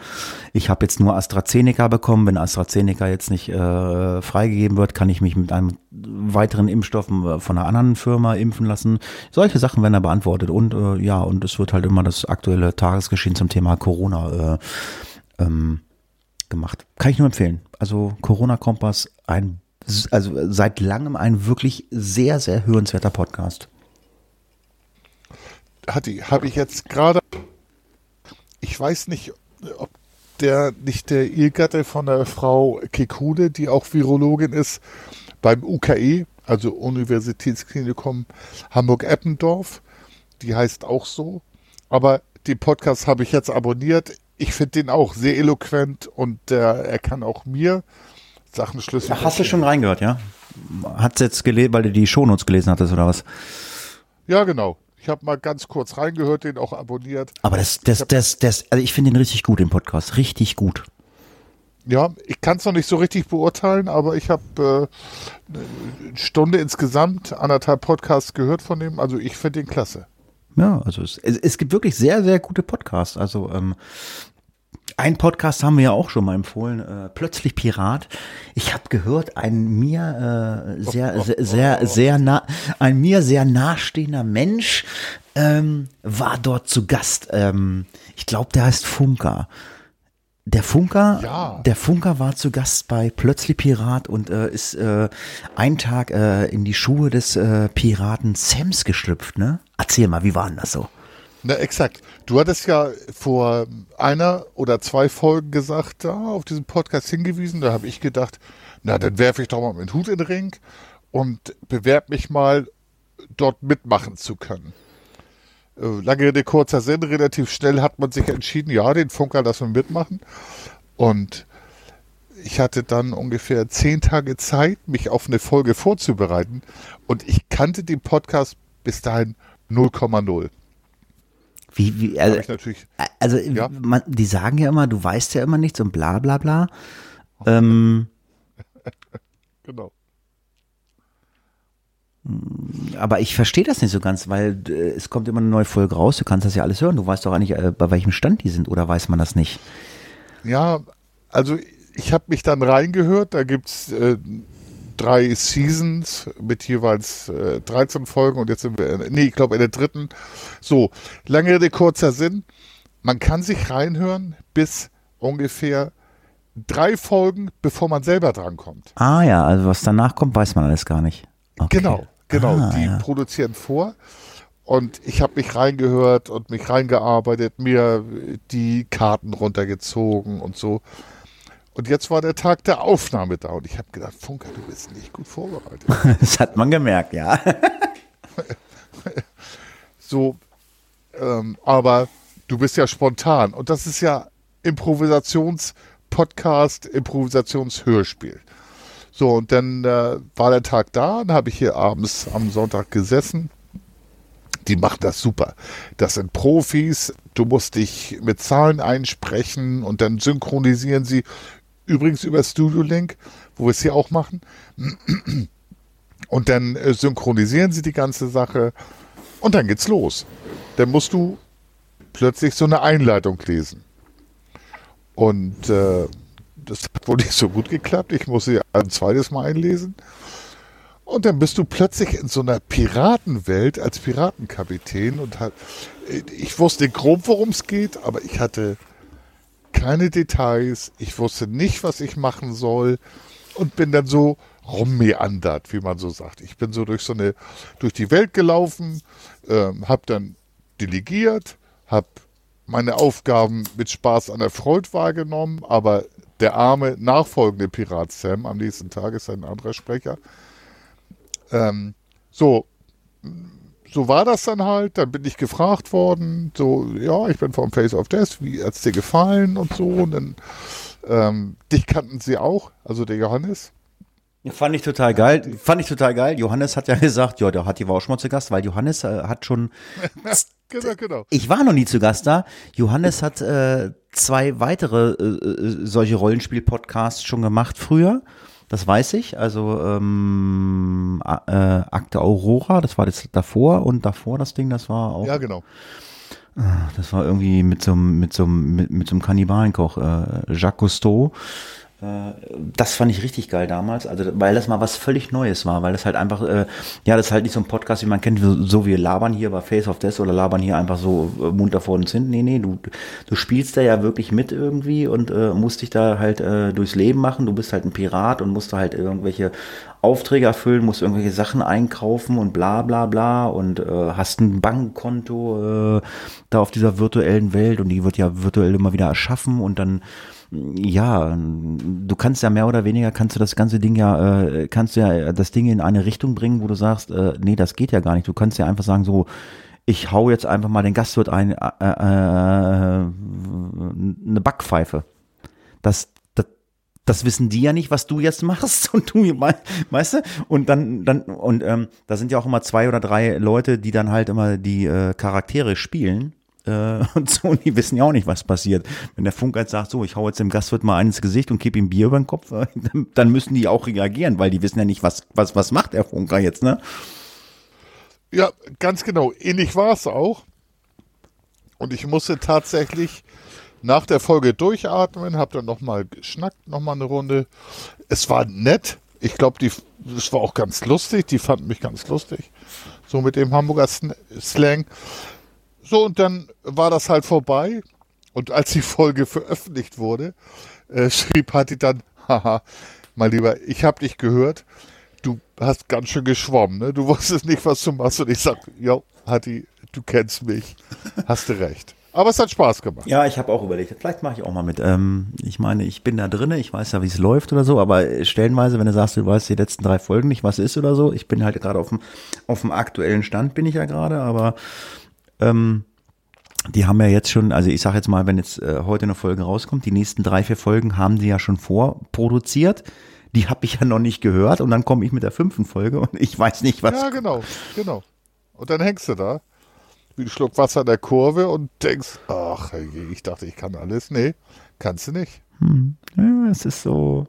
S1: ich habe jetzt nur AstraZeneca bekommen, wenn AstraZeneca jetzt nicht äh, freigegeben wird, kann ich mich mit einem weiteren Impfstoff äh, von einer anderen Firma impfen lassen. Solche Sachen werden da beantwortet. Und ja, und es wird halt immer das aktuelle Tagesgeschehen zum Thema Corona äh, ähm, gemacht. Kann ich nur empfehlen. Also Corona-Kompass, ein also seit langem ein wirklich sehr, sehr hörenswerter Podcast
S2: habe ich jetzt gerade, ich weiß nicht, ob der nicht der Ehegatte von der Frau Kekude, die auch Virologin ist, beim UKE, also Universitätsklinikum Hamburg-Eppendorf, die heißt auch so, aber den Podcast habe ich jetzt abonniert. Ich finde den auch sehr eloquent und äh, er kann auch mir Sachen schlüssig.
S1: Ach, hast du schon reingehört, ja? Hat's jetzt gelesen, weil du die Shownotes gelesen hattest oder was?
S2: Ja, genau. Ich habe mal ganz kurz reingehört, den auch abonniert.
S1: Aber das, das, das, das, also ich finde den richtig gut, den Podcast. Richtig gut.
S2: Ja, ich kann es noch nicht so richtig beurteilen, aber ich habe äh, eine Stunde insgesamt, anderthalb Podcasts gehört von dem. Also ich finde den klasse.
S1: Ja, also es, es, gibt wirklich sehr, sehr gute Podcasts. Also ähm, ein Podcast haben wir ja auch schon mal empfohlen, äh, plötzlich Pirat. Ich habe gehört, ein mir äh, sehr, *laughs* sehr, sehr, sehr nah, ein mir sehr nahestehender Mensch ähm, war dort zu Gast. Ähm, ich glaube, der heißt Funker. Der Funker,
S2: Ja.
S1: der Funker war zu Gast bei Plötzlich Pirat und äh, ist äh, einen Tag äh, in die Schuhe des äh, Piraten Sams geschlüpft, ne? Erzähl mal, wie war denn das so?
S2: Na, exakt. Du hattest ja vor einer oder zwei Folgen gesagt, da auf diesen Podcast hingewiesen. Da habe ich gedacht, na, dann werfe ich doch mal meinen Hut in den Ring und bewerbe mich mal, dort mitmachen zu können. Äh, Lange Rede, kurzer Sinn, relativ schnell hat man sich entschieden, ja, den Funker lassen wir mitmachen. Und ich hatte dann ungefähr zehn Tage Zeit, mich auf eine Folge vorzubereiten. Und ich kannte den Podcast bis dahin 0,0.
S1: Wie, wie, also, Also,
S2: Ja.
S1: man, die sagen ja immer, du weißt ja immer nichts und bla bla bla. Ähm, *laughs*
S2: Genau.
S1: Aber ich verstehe das nicht so ganz, weil äh, es kommt immer eine neue Folge raus, du kannst das ja alles hören, du weißt doch eigentlich, äh, bei welchem Stand die sind, oder weiß man das nicht?
S2: Ja, also ich habe mich dann reingehört, da gibt's äh, drei Seasons mit jeweils äh, 13 Folgen und jetzt sind wir, in, nee, ich glaube in der dritten. So, lange Rede, kurzer Sinn. Man kann sich reinhören bis ungefähr drei Folgen, bevor man selber drankommt.
S1: Ah ja, also was danach kommt, weiß man alles gar nicht. Okay.
S2: Genau, genau.
S1: Ah,
S2: die
S1: ja.
S2: produzieren vor. Und ich habe mich reingehört und mich reingearbeitet, mir die Karten runtergezogen und so. Und jetzt war der Tag der Aufnahme da und ich habe gedacht, Funker, du bist nicht gut vorbereitet. *laughs*
S1: Das hat man gemerkt, ja. *laughs*
S2: So, ähm, aber du bist ja spontan und das ist ja Improvisations-Podcast, Improvisationshörspiel. So, und dann äh, war der Tag da, dann habe ich hier abends am Sonntag gesessen. Die machen das super. Das sind Profis, du musst dich mit Zahlen einsprechen und dann synchronisieren sie. Übrigens über Studio Link, wo wir es hier auch machen. Und dann äh, synchronisieren sie die ganze Sache und dann geht's los. Dann musst du plötzlich so eine Einleitung lesen. Und äh, das hat wohl nicht so gut geklappt. Ich muss sie ein zweites Mal einlesen. Und dann bist du plötzlich in so einer Piratenwelt als Piratenkapitän und hat, ich wusste grob, worum es geht, aber ich hatte keine Details. Ich wusste nicht, was ich machen soll und bin dann so rummeandert, wie man so sagt. Ich bin so durch so eine, durch die Welt gelaufen, ähm, habe dann delegiert, habe meine Aufgaben mit Spaß an der Freude wahrgenommen, aber der arme nachfolgende Pirat Sam am nächsten Tag ist ein anderer Sprecher. Ähm, so, so war das dann halt. Dann bin ich gefragt worden, so, ja, ich bin vom Face of Death, wie hat's dir gefallen und so. Und dann, ähm, dich kannten sie auch, also der Johannes.
S1: Fand ich total geil. Fand ich total geil. Johannes hat ja gesagt, ja, der hat die war auch schon mal zu Gast, weil Johannes äh, hat schon *laughs*
S2: Genau, genau.
S1: Ich war noch nie zu Gast da. Johannes hat äh, zwei weitere äh, äh, solche Rollenspiel-Podcasts schon gemacht früher. Das weiß ich. Also ähm, äh, Akte Aurora, das war das davor und davor das Ding, das war auch,
S2: Ja, genau.
S1: das war irgendwie mit so einem mit so mit, mit so Kannibalenkoch, äh, Jacques Cousteau. Äh, Das fand ich richtig geil damals, also weil das mal was völlig Neues war, weil das halt einfach, äh, ja, das ist halt nicht so ein Podcast, wie man kennt, so, wie labern hier bei Face of Death oder labern hier einfach so äh, munter vor uns hin. Nee, nee, du, du spielst da ja wirklich mit irgendwie und äh, musst dich da halt äh, durchs Leben machen. Du bist halt ein Pirat und musst da halt irgendwelche Aufträge erfüllen, musst irgendwelche Sachen einkaufen und bla bla bla und äh, hast ein Bankkonto äh, da auf dieser virtuellen Welt und die wird ja virtuell immer wieder erschaffen und dann ja, du kannst ja mehr oder weniger, kannst du das ganze Ding ja, äh, kannst du ja das Ding in eine Richtung bringen, wo du sagst, äh, nee, das geht ja gar nicht. Du kannst ja einfach sagen, so, ich hau jetzt einfach mal den Gastwirt ein, äh, äh, eine Backpfeife. Das, das, das wissen die ja nicht, was du jetzt machst *laughs* und du, weißt du? Und dann, dann, und ähm, da sind ja auch immer zwei oder drei Leute, die dann halt immer die äh, Charaktere spielen äh, und so, und die wissen ja auch nicht, was passiert. Wenn der Funker jetzt sagt, so, ich hau jetzt dem Gastwirt mal ins Gesicht und kipp ihm Bier über den Kopf, äh, dann müssen die auch reagieren, weil die wissen ja nicht, was, was, was macht der Funker jetzt, ne?
S2: Ja, ganz genau. Ähnlich war es auch. Und ich musste tatsächlich nach der Folge durchatmen, hab dann nochmal geschnackt, nochmal eine Runde. Es war nett. Ich glaube, es war auch ganz lustig. Die fanden mich ganz lustig. So mit dem Hamburger Slang. So, und dann war das halt vorbei. Und als die Folge *laughs* veröffentlicht wurde, äh, schrieb Hatti dann, haha, mein Lieber, ich habe dich gehört. Du hast ganz schön geschwommen, ne? Du *laughs* wusstest nicht, was du machst. Und ich sag, ja, Hatti, du kennst mich. Hast du recht. Aber es hat Spaß gemacht.
S1: Ja, ich habe auch überlegt, vielleicht mache ich auch mal mit. Ähm, ich meine, ich bin da drinne, ich weiß ja, wie es läuft oder so, aber stellenweise, wenn du sagst, du weißt die letzten drei Folgen nicht, was ist oder so, ich bin halt gerade auf dem, auf dem aktuellen Stand, bin ich ja gerade, aber ähm, die haben ja jetzt schon, also ich sage jetzt mal, wenn jetzt äh, heute eine Folge rauskommt, die nächsten drei, vier Folgen haben sie ja schon vorproduziert. Die habe ich ja noch nicht gehört und dann komme ich mit der fünften Folge und ich weiß nicht, was.
S2: Ja, genau, genau. Und dann hängst du da, wie ein Schluck Wasser in der Kurve und denkst, ach, ich dachte, ich kann alles. Nee, kannst du nicht.
S1: Hm. Ja, es ist so,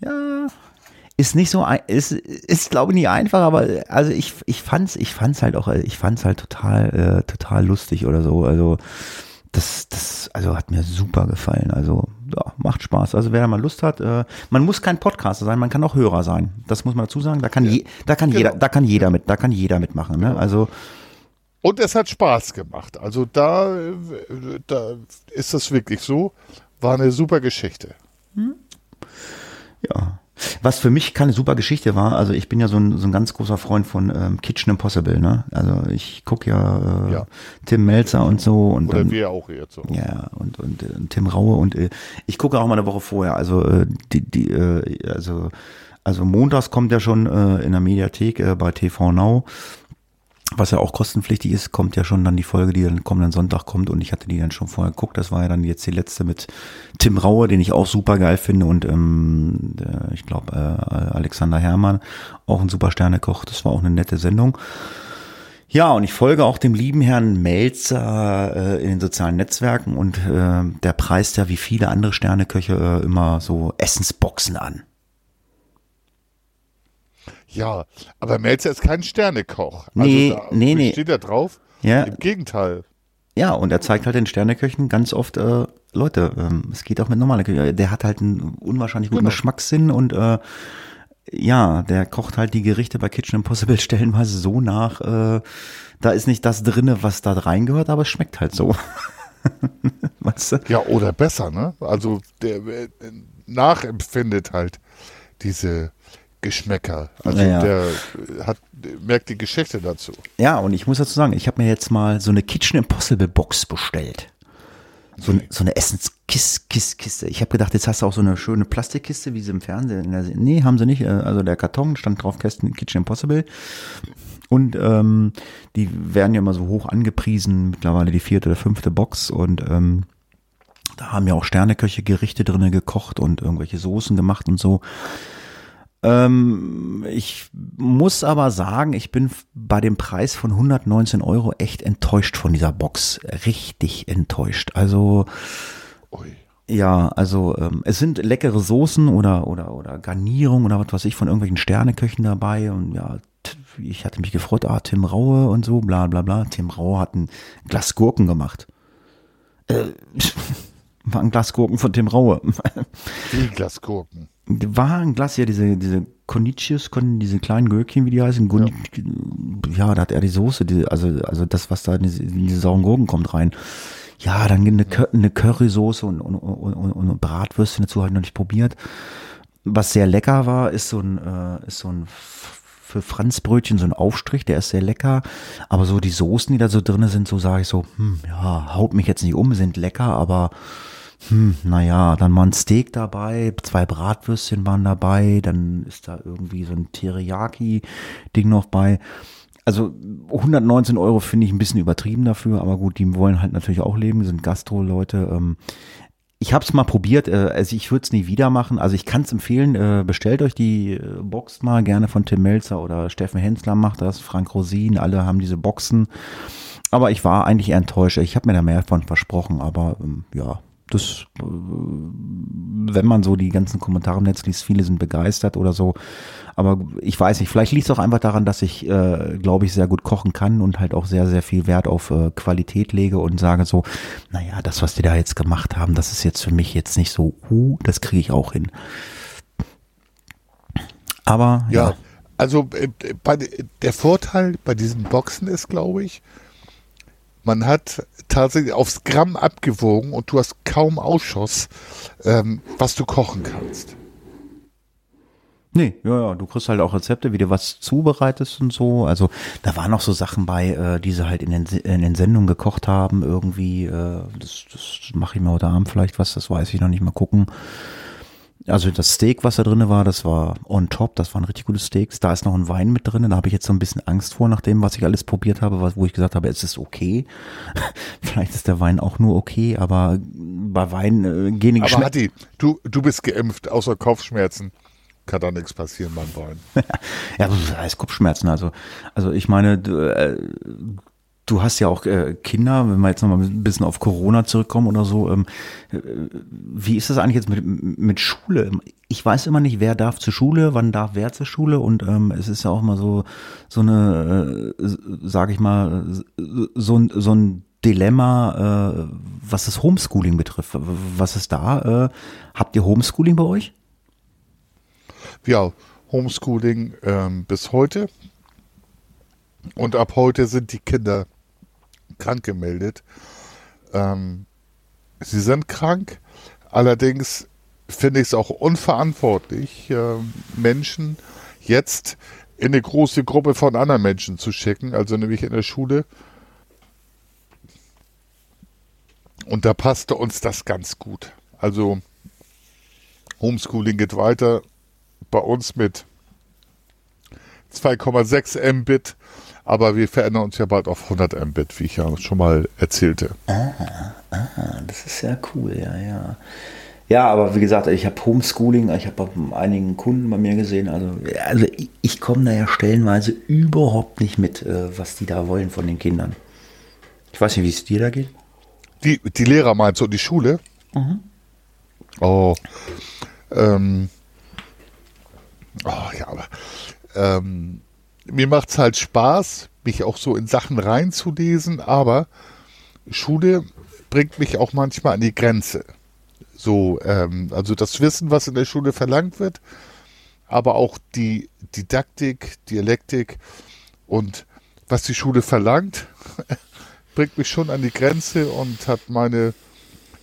S1: ja, ist nicht so, ist, ist glaube ich nicht einfach, aber also ich, ich fand's, ich fand's halt auch, ich fand's halt total, äh, total lustig oder so. Also das, das, also hat mir super gefallen. Also ja, macht Spaß. Also wer da mal Lust hat, äh, man muss kein Podcaster sein, man kann auch Hörer sein. Das muss man dazu sagen. Da kann, ja. je, da kann genau. jeder, da kann jeder mit, da kann jeder mitmachen. Ne? Genau. Also
S2: und es hat Spaß gemacht. Also da, da ist das wirklich so. War eine super Geschichte. Hm?
S1: Ja. Was für mich keine super Geschichte war, also ich bin ja so ein, so ein ganz großer Freund von ähm, Kitchen Impossible, ne? Also ich gucke ja, äh, ja, Tim Melzer und so und
S2: Oder
S1: dann,
S2: wir auch jetzt so.
S1: Ja, und, und äh, Tim Raue und äh, ich gucke auch mal eine Woche vorher. Also äh, die, die, äh, also, also montags kommt ja schon äh, in der Mediathek äh, bei TV Now was ja auch kostenpflichtig ist, kommt ja schon dann die Folge, die dann kommenden Sonntag kommt und ich hatte die dann schon vorher geguckt. Das war ja dann jetzt die letzte mit Tim Rauer, den ich auch super geil finde und ähm, der, ich glaube äh, Alexander Herrmann, auch ein super Sternekoch. Das war auch eine nette Sendung. Ja, und ich folge auch dem lieben Herrn Melzer äh, in den sozialen Netzwerken und äh, der preist ja wie viele andere Sterneköche äh, immer so Essensboxen an.
S2: Ja, aber Melzer ist kein Sternekoch.
S1: Also nee, da nee, nee.
S2: Steht da drauf? Ja. Im Gegenteil.
S1: Ja, und er zeigt halt den Sterneköchen ganz oft, äh, Leute, ähm, es geht auch mit normaler Küche. Der hat halt einen unwahrscheinlich guten genau. Geschmackssinn und äh, ja, der kocht halt die Gerichte bei Kitchen Impossible *laughs* stellenweise so nach, äh, da ist nicht das drinne, was da reingehört, aber es schmeckt halt so. *laughs*
S2: weißt du? Ja, oder besser, ne? Also der äh, nachempfindet halt diese Geschmäcker. Also ja, der hat, merkt die Geschichte dazu.
S1: Ja, und ich muss dazu sagen, ich habe mir jetzt mal so eine Kitchen Impossible Box bestellt. So, so eine Essenskiste. Ich habe gedacht, jetzt hast du auch so eine schöne Plastikkiste, wie sie im Fernsehen. Nee, haben sie nicht. Also der Karton stand drauf, Kästen Kitchen Impossible. Und ähm, die werden ja immer so hoch angepriesen, mittlerweile die vierte oder fünfte Box. Und ähm, da haben ja auch Sterneköche Gerichte drinnen gekocht und irgendwelche Soßen gemacht und so. Ähm, ich muss aber sagen, ich bin bei dem Preis von 119 Euro echt enttäuscht von dieser Box. Richtig enttäuscht. Also, Ui. ja, also ähm, es sind leckere Soßen oder, oder, oder Garnierung oder was weiß ich von irgendwelchen Sterneköchen dabei und ja, ich hatte mich gefreut, ah, Tim Raue und so, bla bla bla. Tim Raue hat ein Glas Gurken gemacht. Äh, *laughs* war ein Glas Gurken von Tim Raue.
S2: Wie Glas Gurken?
S1: War ein Glas, ja, diese, diese Konitius, diese kleinen Gürkchen, wie die heißen. Ja. ja, da hat er die Soße, die, also, also das, was da in diese, in diese sauren Gurken kommt rein. Ja, dann eine, eine Currysoße und, und, und, und Bratwürstchen dazu habe ich noch nicht probiert. Was sehr lecker war, ist so ein, äh, ist so ein für Franzbrötchen so ein Aufstrich, der ist sehr lecker. Aber so die Soßen, die da so drinne sind, so sage ich so, hm, ja, haut mich jetzt nicht um, sind lecker, aber hm, naja, dann war ein Steak dabei, zwei Bratwürstchen waren dabei, dann ist da irgendwie so ein Teriyaki-Ding noch bei. also 119 Euro finde ich ein bisschen übertrieben dafür, aber gut, die wollen halt natürlich auch leben, sind Gastro-Leute. Ähm, ich habe es mal probiert, äh, also ich würde es nie wieder machen. Also ich kann es empfehlen, äh, bestellt euch die äh, Box mal gerne von Tim Melzer oder Steffen Hensler macht das, Frank Rosin, alle haben diese Boxen. Aber ich war eigentlich eher enttäuscht. Ich habe mir da mehr von versprochen, aber ähm, ja, das, äh, wenn man so die ganzen Kommentare im Netz liest, viele sind begeistert oder so. Aber ich weiß nicht, vielleicht liegt es auch einfach daran, dass ich, äh, glaube ich, sehr gut kochen kann und halt auch sehr, sehr viel Wert auf äh, Qualität lege und sage so, naja, das, was die da jetzt gemacht haben, das ist jetzt für mich jetzt nicht so, uh, das kriege ich auch hin. Aber
S2: ja. ja. Also äh, bei, der Vorteil bei diesen Boxen ist, glaube ich, man hat tatsächlich aufs Gramm abgewogen und du hast kaum Ausschuss, ähm, was du kochen kannst.
S1: Nee, ja, ja, du kriegst halt auch Rezepte, wie du was zubereitest und so. Also da waren noch so Sachen bei, äh, die sie halt in den, in den Sendungen gekocht haben, irgendwie. Äh, das das mache ich mir heute Abend vielleicht was, das weiß ich noch nicht mal gucken. Also das Steak, was da drin war, das war on top, das waren richtig gute Steaks. Da ist noch ein Wein mit drin, da habe ich jetzt so ein bisschen Angst vor, nach dem, was ich alles probiert habe, wo ich gesagt habe, es ist okay. *laughs* Vielleicht ist der Wein auch nur okay, aber bei Wein äh, gehen die
S2: Aber Hatti, du, du bist geimpft, außer Kopfschmerzen kann da nichts passieren beim Wein. *laughs*
S1: ja, das heißt Kopfschmerzen. Also, also ich meine, du, hast ja auch äh, Kinder, wenn wir jetzt nochmal ein bisschen auf Corona zurückkommen oder so. Ähm, äh, wie ist das eigentlich jetzt mit, mit Schule? Ich weiß immer nicht, wer darf zur Schule, wann darf wer zur Schule und ähm, es ist ja auch mal so, so eine, äh, sage ich mal, so, so ein Dilemma, äh, was das Homeschooling betrifft. Was ist da? Äh, habt ihr Homeschooling bei euch?
S2: ja, Homeschooling ähm, bis heute. Und ab heute sind die Kinder krank gemeldet. Ähm, sie sind krank. Allerdings finde ich es auch unverantwortlich, äh, Menschen jetzt in eine große Gruppe von anderen Menschen zu schicken, also nämlich in der Schule. Und da passte uns das ganz gut. Also Homeschooling geht weiter bei uns mit 2,6 Mbit, aber wir verändern uns ja bald auf 100 Mbit, wie ich ja schon mal erzählte.
S1: Ah, ah das ist ja cool, ja, ja. Ja, aber wie gesagt, ich habe Homeschooling, ich habe einigen Kunden bei mir gesehen, also, also ich, ich komme da ja stellenweise überhaupt nicht mit, äh, was die da wollen von den Kindern. Ich weiß nicht, wie es dir da geht.
S2: Die, die Lehrer meinst du, die Schule? Mhm. Oh, ähm, Oh ja, aber ähm, mir macht es halt Spaß, mich auch so in Sachen reinzulesen, aber Schule bringt mich auch manchmal an die Grenze. So, ähm, also das Wissen, was in der Schule verlangt wird, aber auch die Didaktik, Dialektik und was die Schule verlangt, *laughs* bringt mich schon an die Grenze und hat meine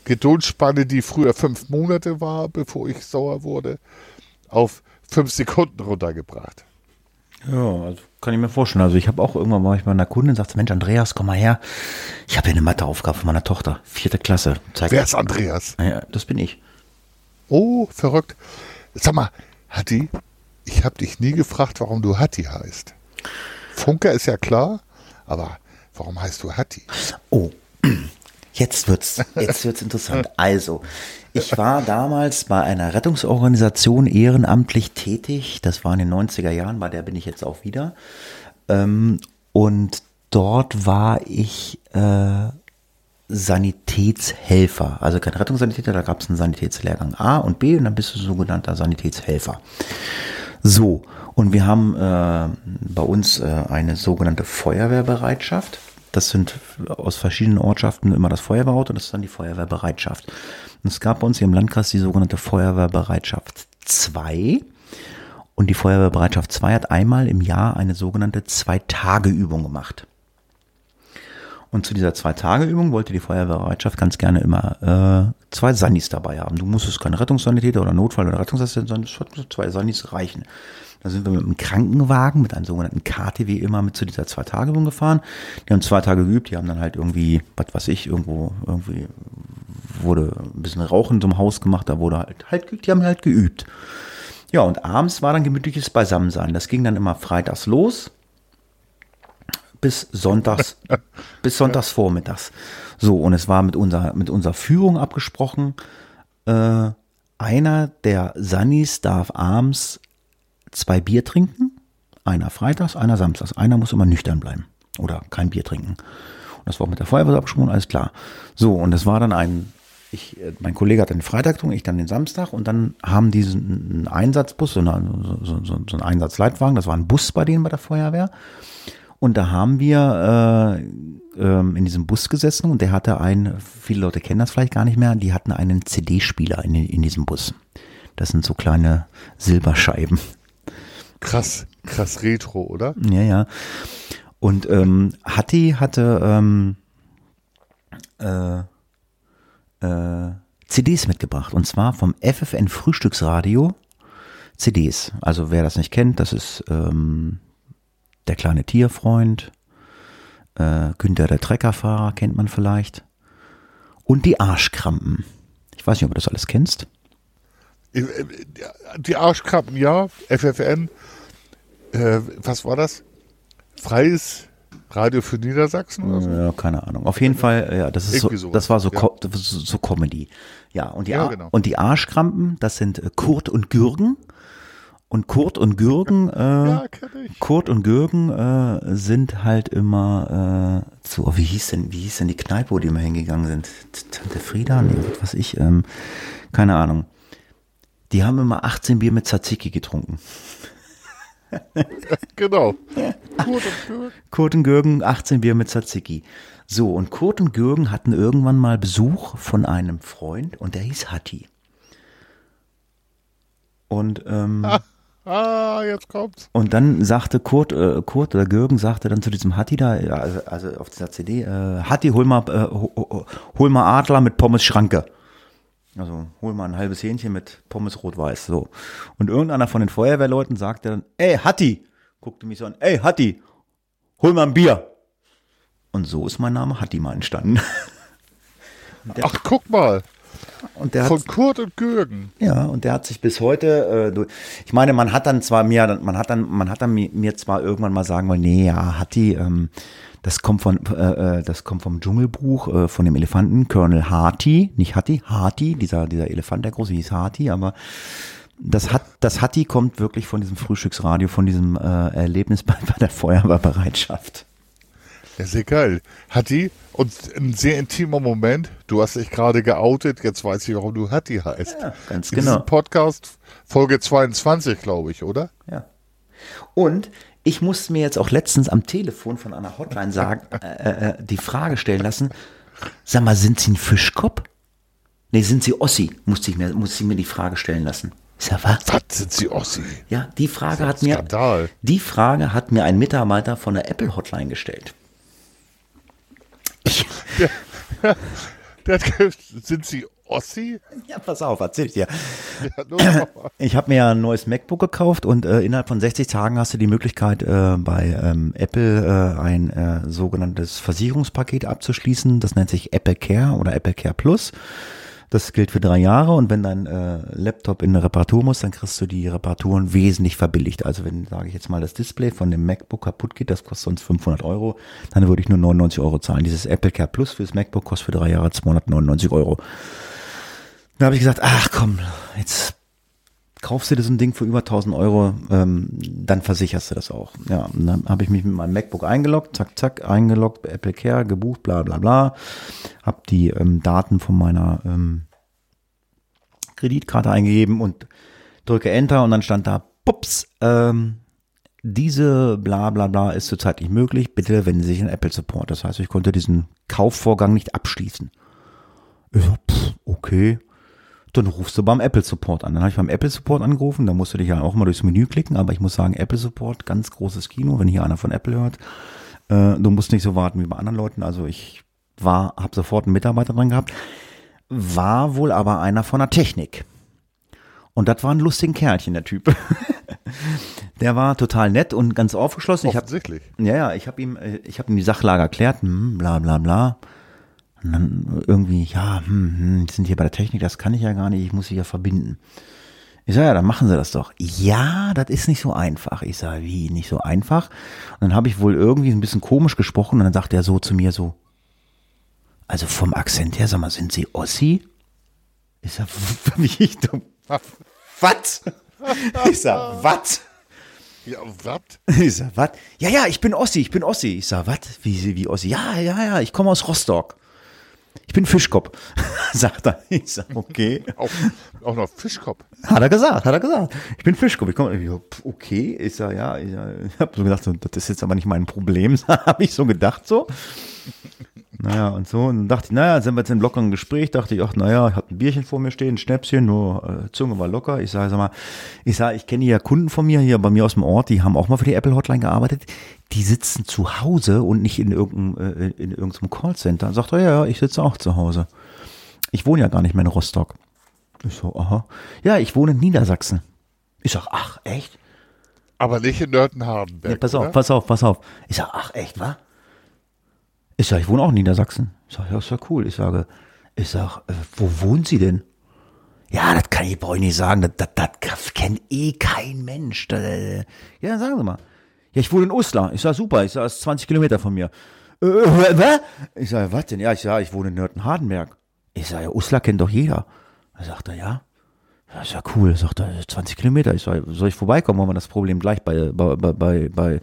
S2: Geduldsspanne, die früher fünf Monate war, bevor ich sauer wurde, auf fünf Sekunden runtergebracht.
S1: Ja, also kann ich mir vorstellen. Also ich habe auch irgendwann mal ich bei einer Kundin sagt, Mensch, Andreas, komm mal her. Ich habe hier eine Matheaufgabe von meiner Tochter, vierte Klasse.
S2: Zeig Wer ist Andreas?
S1: Ja, das bin ich.
S2: Oh, verrückt. Sag mal, Hatti, ich habe dich nie gefragt, warum du Hatti heißt. Funker ist ja klar, aber warum heißt du Hatti?
S1: Oh, *clears throat* jetzt wird's, jetzt wird's interessant. Also, ich war damals bei einer Rettungsorganisation ehrenamtlich tätig. Das war in den 90er Jahren, bei der bin ich jetzt auch wieder. Ähm, und dort war ich äh, Sanitätshelfer. Also kein Rettungssanitäter, da gab es einen Sanitätslehrgang A und B und dann bist du sogenannter Sanitätshelfer. So, und wir haben äh, bei uns äh, eine sogenannte Feuerwehrbereitschaft. Das sind aus verschiedenen Ortschaften immer das Feuerwehrauto, das ist dann die Feuerwehrbereitschaft. Und es gab bei uns hier im Landkreis die sogenannte Feuerwehrbereitschaft 2. Und die Feuerwehrbereitschaft 2 hat einmal im Jahr eine sogenannte Zwei-Tage-Übung gemacht. Und zu dieser Zwei-Tage-Übung wollte die Feuerwehrbereitschaft ganz gerne immer äh, zwei Sannis dabei haben. Du musstest keine Rettungssanitäter oder Notfall- oder Rettungsassistent, sondern zwei Sannis reichen. Da sind wir mit einem Krankenwagen, mit einem sogenannten KTW immer mit zu dieser Zwei-Tage-Übung gefahren. Die haben zwei Tage geübt, die haben dann halt irgendwie, was weiß ich, irgendwo, irgendwie wurde ein bisschen Rauch in so einem Haus gemacht, da wurde halt, halt, die haben halt geübt. Ja, und abends war dann gemütliches Beisammensein. Das ging dann immer freitags los. bis sonntags, *laughs* bis sonntags vormittags. So, und es war mit unserer, mit unserer Führung abgesprochen, äh, einer der Sunnis darf abends zwei Bier trinken, einer freitags, einer samstags. Einer muss immer nüchtern bleiben oder kein Bier trinken. Und das war auch mit der Feuerwehr alles klar. So, und das war dann ein, ich, äh, mein Kollege hat den Freitag getrunken, ich dann den Samstag und dann haben die einen Einsatzbus, so, eine, so, so, so einen Einsatzleitwagen, das war ein Bus bei denen bei der Feuerwehr. Und da haben wir äh, ähm, in diesem Bus gesessen und der hatte einen, viele Leute kennen das vielleicht gar nicht mehr, die hatten einen CD-Spieler in, in diesem Bus. Das sind so kleine Silberscheiben.
S2: Krass, krass retro, oder?
S1: Ja, ja. Und ähm, Hatti hatte ähm, äh, äh, CDs mitgebracht. Und zwar vom FFN Frühstücksradio CDs. Also wer das nicht kennt, das ist ähm, der kleine Tierfreund, äh, Günther der Treckerfahrer kennt man vielleicht. Und die Arschkrampen. Ich weiß nicht, ob du das alles kennst.
S2: Äh, die Arschkrampen, ja. FFN. Äh, was war das? Freies Radio für Niedersachsen oder so?
S1: Ja, keine Ahnung. Auf jeden Fall, ja, das ist so, das war so, ja. so Comedy. Ja, und die, ja, genau. und die Arschkrampen, das sind äh, Kurt und Gürgen. Und Kurt und Gürgen, *laughs* äh, ja, Kurt und Gürgen äh, sind halt immer äh, zu, oh, wie hieß denn, wie hieß denn die Kneipe, wo die immer hingegangen sind? Tante Frieda, nee, was weiß ich, ähm, keine Ahnung. Die haben immer 18 Bier mit Tzatziki getrunken. *laughs*
S2: genau.
S1: Kurt und Gürgen. Kurt und Gürgen, 18 Bier mit Tzatziki. So, und Kurt und Gürgen hatten irgendwann mal Besuch von einem Freund und der hieß Hatti. Und ähm, ah.
S2: Ah, jetzt kommt's.
S1: Und dann sagte Kurt, äh, Kurt oder Gürgen sagte dann zu diesem Hatti da, also, also auf dieser CD, äh, Hatti, hol mal, äh, hol, hol mal Adler mit Pommes Schranke. Also hol mal ein halbes Hähnchen mit Pommes rot-weiß. So. Und irgendeiner von den Feuerwehrleuten sagte dann, ey Hatti, guckte mich so an, ey Hatti, hol mal ein Bier. Und so ist mein Name Hatti mal entstanden. *laughs*
S2: Ach, guck mal.
S1: Und der
S2: Von Kurt und Gürgen.
S1: Ja, und der hat sich bis heute, äh, ich meine, man hat dann zwar mir, man hat dann, man hat dann mir zwar irgendwann mal sagen wollen, nee, ja, Hatti, ähm, das kommt von, äh, äh, das kommt vom Dschungelbuch äh, von dem Elefanten Colonel Hati, nicht Hatti, Hati, dieser dieser Elefant, der große hieß Hati, aber das hat das Hatti kommt wirklich von diesem Frühstücksradio, von diesem äh, Erlebnis bei, bei der Feuerwehrbereitschaft.
S2: Ja, sehr geil. Hatti, und ein sehr intimer Moment, du hast dich gerade geoutet, jetzt weiß ich, warum du Hatti heißt.
S1: Ja, ganz In genau.
S2: Podcast, Folge 22, glaube ich, oder?
S1: Ja. Und ich musste mir jetzt auch letztens am Telefon von einer Hotline sagen, *laughs* äh, äh, die Frage stellen lassen, sag mal, sind Sie ein Fischkopf? Nee, sind Sie Ossi? Musste ich mir, musste ich mir die Frage stellen lassen.
S2: Ist ja was? Was sind Sie Ossi?
S1: Ja, die Frage hat mir, die Frage hat mir ein Mitarbeiter von der Apple Hotline gestellt. *laughs*
S2: Der, der, der, sind Sie Ossi?
S1: Ja, pass auf, erzähl ich dir. Ja, *laughs* ich habe mir ja ein neues MacBook gekauft und äh, innerhalb von 60 Tagen hast du die Möglichkeit, äh, bei ähm, Apple äh, ein äh, sogenanntes Versicherungspaket abzuschließen. Das nennt sich Apple Care oder Apple Care Plus. Das gilt für drei Jahre und wenn dein äh, Laptop in eine Reparatur muss, dann kriegst du die Reparaturen wesentlich verbilligt. Also wenn, sage ich jetzt mal, das Display von dem MacBook kaputt geht, das kostet sonst 500 Euro, dann würde ich nur 99 Euro zahlen. Dieses Apple Care Plus fürs MacBook kostet für drei Jahre 299 Euro. Da habe ich gesagt, ach komm, jetzt kaufst du dir so ein Ding für über 1000 Euro, ähm, dann versicherst du das auch. Ja, und dann habe ich mich mit meinem MacBook eingeloggt, zack, zack, eingeloggt, Apple Care, gebucht, bla bla bla. Habe die ähm, Daten von meiner ähm, Kreditkarte eingegeben und drücke Enter und dann stand da, pups, ähm, diese bla bla bla ist zurzeit nicht möglich, bitte wenden Sie sich an Apple Support. Das heißt, ich konnte diesen Kaufvorgang nicht abschließen. Ich so, pff, okay dann rufst du beim Apple Support an. Dann habe ich beim Apple Support angerufen, da musst du dich ja auch mal durchs Menü klicken, aber ich muss sagen, Apple Support, ganz großes Kino, wenn hier einer von Apple hört. Äh, du musst nicht so warten wie bei anderen Leuten. Also ich war, habe sofort einen Mitarbeiter dran gehabt, war wohl aber einer von der Technik. Und das war ein lustiger Kerlchen, der Typ. *laughs* der war total nett und ganz aufgeschlossen.
S2: Offensichtlich.
S1: Ich hab, ja, ja, ich habe ihm, äh, ich habe ihm die Sachlage erklärt, hm, bla bla bla. Und dann irgendwie, ja, hm, hm, sind hier bei der Technik, das kann ich ja gar nicht, ich muss sie ja verbinden. Ich sage, ja, dann machen Sie das doch. Ja, das ist nicht so einfach. Ich sage, wie, nicht so einfach? Und dann habe ich wohl irgendwie ein bisschen komisch gesprochen und dann sagt er so zu mir so, also vom Akzent her, sag mal, sind Sie Ossi? Ich sag, *laughs* wie ich dumm. Was? Ich sag, was?
S2: Ja, was?
S1: Ich sag, was? Ja, ja, ich bin Ossi, ich bin Ossi. Ich sag, was? Wie, wie Ossi? Ja, ja, ja, ich komme aus Rostock. Ich bin Fischkopf, *laughs* sagt er. Ich sag, okay.
S2: Auch, auch noch Fischkopf.
S1: Hat er gesagt, hat er gesagt. Ich bin Fischkopf. Ich komme, okay. Ich sag, ja, ich, ich habe so gedacht, das ist jetzt aber nicht mein Problem, *laughs* habe ich so gedacht so. Naja, und so. Und dann dachte ich, naja, sind wir jetzt im lockeren Gespräch, dachte ich, ach, naja, ich hatte ein Bierchen vor mir stehen, ein Schnäpschen, nur äh, Zunge war locker. Ich sage, sag mal, ich sage, ich kenne ja Kunden von mir hier bei mir aus dem Ort, die haben auch mal für die Apple Hotline gearbeitet. Die sitzen zu Hause und nicht in irgendeinem, äh, in irgendeinem Callcenter. Sagt er, ja, ja, ich sitze auch zu Hause. Ich wohne ja gar nicht mehr in Rostock. Ich so, aha. Ja, ich wohne in Niedersachsen. Ich sag, ach, echt?
S2: Aber nicht in Nörten-Hardenberg.
S1: Ja, pass auf,
S2: oder?
S1: pass auf, pass auf. Ich sag, ach, echt, wa? Ich sag, ich wohne auch in Niedersachsen. Ich sag, ja, ist ja cool. Ich sage, ich sag, äh, wo wohnen Sie denn? Ja, das kann ich bei euch nicht sagen. Das, das, das kennt eh kein Mensch. Äh, ja, sagen Sie mal. Ja, ich wohne in Uslar. Ich sag, super. Ich sag, das ist 20 Kilometer von mir. Äh, was? Ich sag, was denn? Ja, ich sag, ich wohne in Nörten-Hardenberg. Ich sag, ja, Uslar kennt doch jeder. Da sagt er, ja. Ja, ist ja cool. Sagt er, 20 Kilometer. Ich sag, soll ich vorbeikommen? Wollen wir das Problem gleich bei, bei, bei, bei.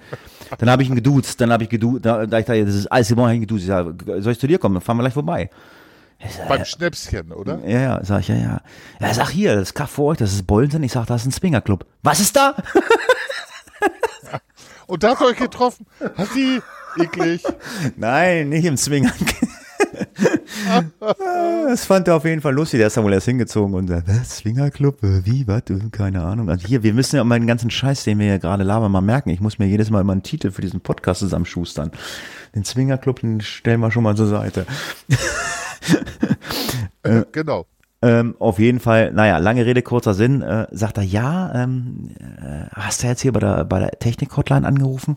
S1: Dann habe ich ihn geduzt. Dann habe ich geduzt. Da, da ich da, das ist alles immer geduzt. Ich sag, soll ich zu dir kommen? Dann fahren wir gleich vorbei. Sag,
S2: Beim Schnäpschen, oder?
S1: ja, ja, sag ich, ja, ja. Ja, sag hier, das Kaff vor euch, das ist Bolzen. Ich sag, das ist ein Swingerclub. Was ist da? *laughs*
S2: Und da habt ihr euch getroffen. Hat sie eklig.
S1: Nein, nicht im Swinger. Das fand er auf jeden Fall lustig. Der ist dann wohl erst hingezogen und sagt, was, Swingerclub? Äh, Wie, was? Äh, Keine Ahnung. Also hier, wir müssen ja mal den ganzen Scheiß, den wir hier gerade labern, mal merken. Ich muss mir jedes Mal immer einen Titel für diesen Podcast zusammenschustern. Den Swingerclub, den stellen wir schon mal zur Seite. *laughs*
S2: genau.
S1: Ähm, auf jeden Fall, naja, lange Rede, kurzer Sinn, äh, sagt er, ja, ähm, äh, hast du jetzt hier bei der, bei der Technik-Hotline angerufen?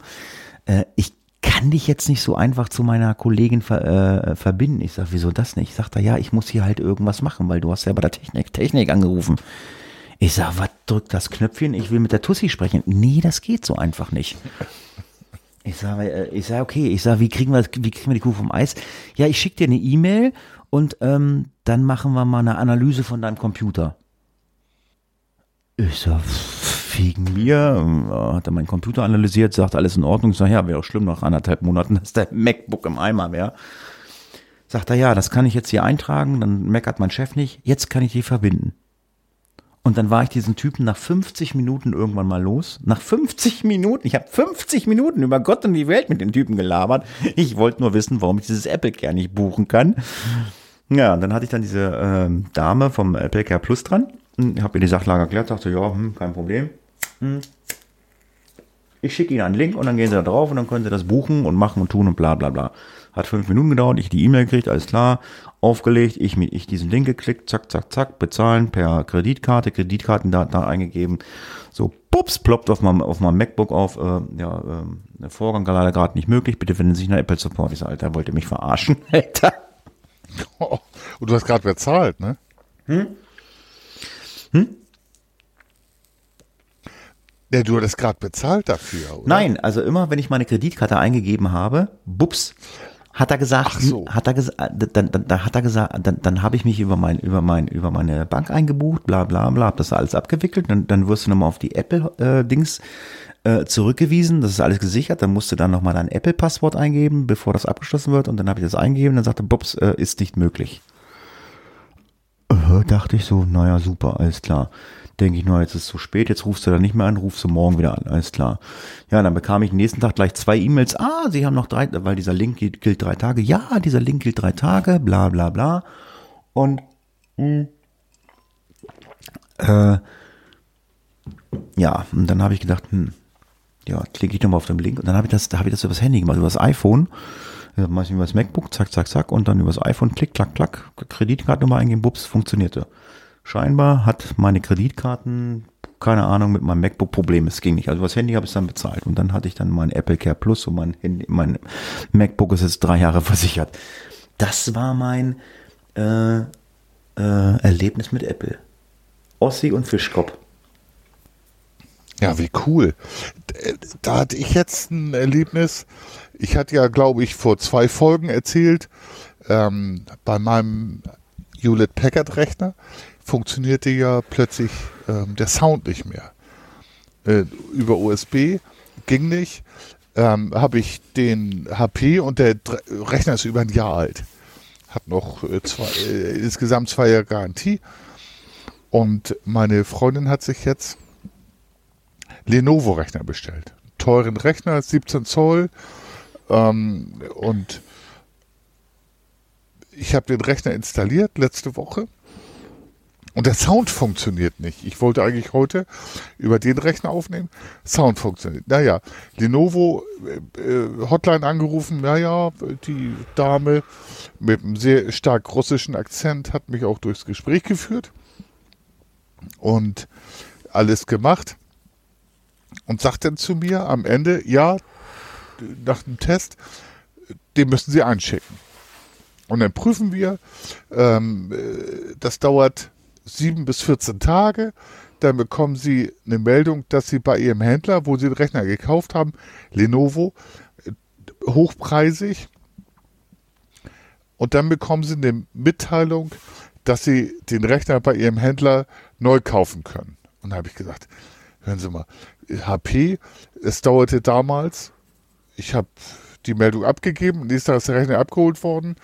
S1: Äh, ich kann dich jetzt nicht so einfach zu meiner Kollegin ver, äh, verbinden. Ich sag, wieso das nicht? Sagt er, ja, ich muss hier halt irgendwas machen, weil du hast ja bei der Technik, Technik angerufen. Ich sag, was drückt das Knöpfchen? Ich will mit der Tussi sprechen. Nee, das geht so einfach nicht. Ich sage, äh, ich sag, okay, ich sag, wie kriegen wir, wie kriegen wir die Kuh vom Eis? Ja, ich schicke dir eine E-Mail und ähm, dann machen wir mal eine Analyse von deinem Computer. Ich sag, wegen mir, ähm, hat er meinen Computer analysiert, sagt alles in Ordnung. Ich sag, ja, wäre auch schlimm nach anderthalb Monaten, *laughs* dass der MacBook im Eimer wäre. Sagt er, ja, das kann ich jetzt hier eintragen, dann meckert mein Chef nicht, jetzt kann ich die verbinden. Und dann war ich diesen Typen nach 50 Minuten irgendwann mal los. Nach 50 Minuten, ich habe 50 Minuten über Gott und die Welt mit den Typen gelabert. Ich wollte nur wissen, warum ich dieses Apple Care nicht buchen kann. Ja, und dann hatte ich dann diese ähm, Dame vom Apple Care Plus dran. Habe mir die Sachlage erklärt, dachte, ja, hm, kein Problem. Hm. Ich schicke Ihnen einen Link und dann gehen Sie da drauf und dann können Sie das buchen und machen und tun und bla bla bla. Hat fünf Minuten gedauert, ich die E-Mail gekriegt, alles klar, aufgelegt, ich, ich diesen Link geklickt, zack, zack, zack, bezahlen per Kreditkarte, Kreditkartendaten da eingegeben. So, pups, ploppt auf meinem, auf meinem MacBook auf, äh, ja, äh, der Vorgang leider gerade nicht möglich, bitte wenden Sie sich nach Apple Support. Ich sage, Alter, wollt ihr mich verarschen, *laughs* Alter?
S2: Oh, und du hast gerade bezahlt, ne? Hm? Hm? Ja, du hattest gerade bezahlt dafür, oder?
S1: Nein, also immer, wenn ich meine Kreditkarte eingegeben habe, bups, hat er gesagt,
S2: Ach so.
S1: hat er gesagt, dann, dann, dann hat er gesagt, dann, dann habe ich mich über mein, über mein, über meine Bank eingebucht, bla bla bla, hab das alles abgewickelt, dann, dann wirst du nochmal auf die Apple-Dings äh, zurückgewiesen, das ist alles gesichert, dann musst du dann nochmal dein Apple-Passwort eingeben, bevor das abgeschlossen wird, und dann habe ich das eingegeben, dann sagte Bups, äh, ist nicht möglich. Äh, dachte ich so, naja, super, alles klar denke ich nur, jetzt ist es zu spät, jetzt rufst du da nicht mehr an, rufst du morgen wieder an, alles klar. Ja, dann bekam ich nächsten Tag gleich zwei E-Mails, ah, sie haben noch drei, weil dieser Link gilt, gilt drei Tage, ja, dieser Link gilt drei Tage, bla bla bla. Und mh, äh, ja, und dann habe ich gedacht, hm, ja, klicke ich nochmal auf den Link und dann habe ich das, da habe ich das übers Handy gemacht, übers iPhone. Mach ich über das MacBook, zack, zack, zack, und dann übers iPhone, klick, klack, klack, Kreditkartennummer eingeben, bups, funktionierte. Scheinbar hat meine Kreditkarten, keine Ahnung, mit meinem MacBook Probleme. Es ging nicht. Also das Handy habe ich dann bezahlt. Und dann hatte ich dann mein Apple Care Plus und mein, Handy, mein MacBook ist jetzt drei Jahre *laughs* versichert. Das war mein äh, äh, Erlebnis mit Apple. Ossi und Fischkopf.
S2: Ja, wie cool. Da hatte ich jetzt ein Erlebnis. Ich hatte ja, glaube ich, vor zwei Folgen erzählt, ähm, bei meinem Hewlett Packard Rechner funktionierte ja plötzlich ähm, der Sound nicht mehr. Äh, über USB ging nicht. Ähm, Habe ich den HP und der Rechner ist über ein Jahr alt. Hat noch äh, zwei, äh, insgesamt zwei Jahre Garantie. Und meine Freundin hat sich jetzt Lenovo-Rechner bestellt. Teuren Rechner, 17 Zoll. Ähm, und ich habe den Rechner installiert letzte Woche und der Sound funktioniert nicht. Ich wollte eigentlich heute über den Rechner aufnehmen. Sound funktioniert. Naja, Lenovo äh, äh, Hotline angerufen. Naja, die Dame mit einem sehr stark russischen Akzent hat mich auch durchs Gespräch geführt und alles gemacht und sagt dann zu mir am Ende, ja, nach dem Test, den müssen Sie einschicken. Und dann prüfen wir, ähm, äh, das dauert sieben bis 14 Tage. Dann bekommen Sie eine Meldung, dass Sie bei Ihrem Händler, wo Sie den Rechner gekauft haben, Lenovo, äh, hochpreisig. Und dann bekommen Sie eine Mitteilung, dass Sie den Rechner bei Ihrem Händler neu kaufen können. Und da habe ich gesagt, hören Sie mal, HP, es dauerte damals, ich habe die Meldung abgegeben, nächster ist der Rechner abgeholt worden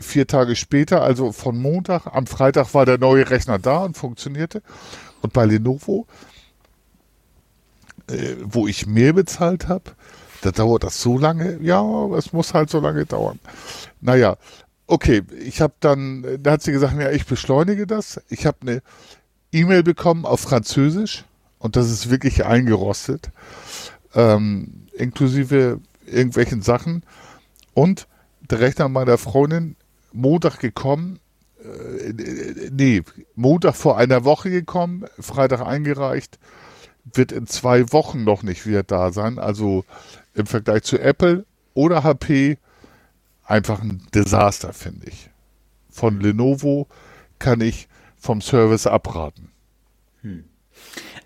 S2: vier Tage später, also von Montag, am Freitag war der neue Rechner da und funktionierte. Und bei Lenovo, äh, wo ich mehr bezahlt habe, da dauert das so lange. Ja, es muss halt so lange dauern. Naja, okay, ich habe dann, da hat sie gesagt, ja, ich beschleunige das. Ich habe eine E-Mail bekommen auf Französisch und das ist wirklich eingerostet, ähm, inklusive irgendwelchen Sachen. Und der Rechner meiner Freundin Montag gekommen, äh, nee, Montag vor einer Woche gekommen, Freitag eingereicht, wird in zwei Wochen noch nicht wieder da sein. Also im Vergleich zu Apple oder HP einfach ein Desaster, finde ich. Von Lenovo kann ich vom Service abraten.
S1: Hm.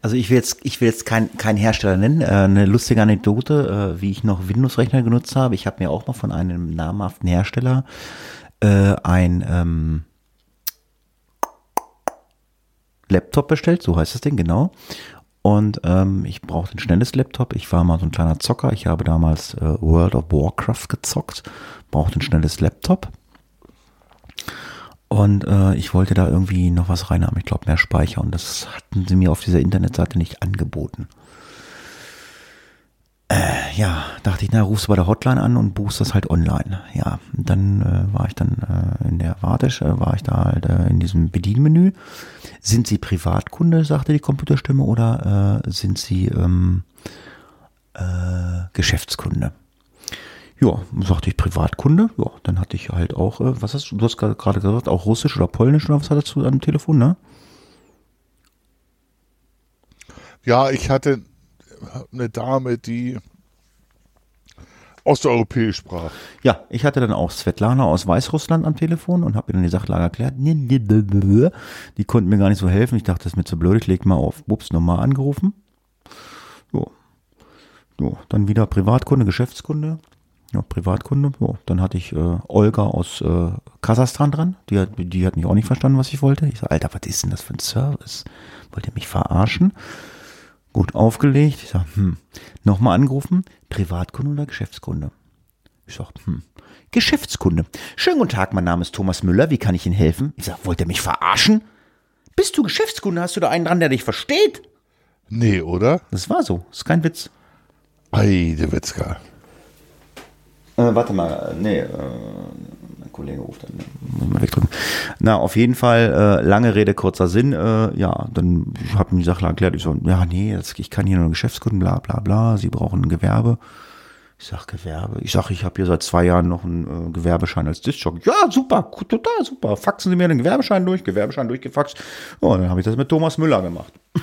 S1: Also ich will jetzt, ich will jetzt kein, kein Hersteller nennen. Äh, eine lustige Anekdote, äh, wie ich noch Windows-Rechner genutzt habe. Ich habe mir auch mal von einem namhaften Hersteller äh, ein ähm, Laptop bestellt, so heißt das Ding, genau. Und ähm, ich brauchte ein schnelles Laptop. Ich war mal so ein kleiner Zocker. Ich habe damals äh, World of Warcraft gezockt. Brauchte ein schnelles Laptop. Und äh, ich wollte da irgendwie noch was reinhaben. Ich glaube, mehr Speicher. Und das hatten sie mir auf dieser Internetseite nicht angeboten. Äh, ja, dachte ich, na, rufst du bei der Hotline an und buchst das halt online. Ja, dann äh, war ich dann äh, in der Warte, äh, war ich da halt äh, in diesem Bedienmenü. Sind Sie Privatkunde, sagte die Computerstimme, oder äh, sind Sie ähm, äh, Geschäftskunde? Ja, sagte ich Privatkunde. Ja, dann hatte ich halt auch, äh, was hast du, du hast gerade gesagt, auch Russisch oder Polnisch oder was hattest du am Telefon, ne?
S2: Ja, ich hatte eine Dame, die osteuropäisch sprach.
S1: Ja, ich hatte dann auch Svetlana aus Weißrussland am Telefon und habe ihr dann die Sachlage erklärt. Die konnten mir gar nicht so helfen. Ich dachte, das ist mir zu blöd. Ich leg mal auf. Ups, nochmal angerufen. So. so. Dann wieder Privatkunde, Geschäftskunde. Ja, Privatkunde. So. Dann hatte ich äh, Olga aus äh, Kasachstan dran. Die hat, die hat mich auch nicht verstanden, was ich wollte. Ich so, Alter, was ist denn das für ein Service? Wollt ihr mich verarschen? Gut aufgelegt. Ich sage, hm, nochmal angerufen, Privatkunde oder Geschäftskunde? Ich sage, hm, Geschäftskunde. Schönen guten Tag, mein Name ist Thomas Müller, wie kann ich Ihnen helfen? Ich sage, wollt ihr mich verarschen? Bist du Geschäftskunde? Hast du da einen dran, der dich versteht?
S2: Nee, oder?
S1: Das war so, das ist kein Witz.
S2: Ei, der Witzka.
S1: Äh, warte mal, nee, äh, Kollege ruft dann, muss mal wegdrücken. Na, auf jeden Fall, äh, lange Rede, kurzer Sinn, äh, ja, dann habe ich die Sache erklärt, ich so, ja, nee, das, ich kann hier nur Geschäftskunden, bla bla bla, sie brauchen ein Gewerbe. Ich sag Gewerbe. Ich sag, ich habe hier seit zwei Jahren noch einen äh, Gewerbeschein als Discjockey. Ja, super, total super. Faxen Sie mir den Gewerbeschein durch, Gewerbeschein durchgefaxt. Ja, dann habe ich das mit Thomas Müller gemacht. *laughs*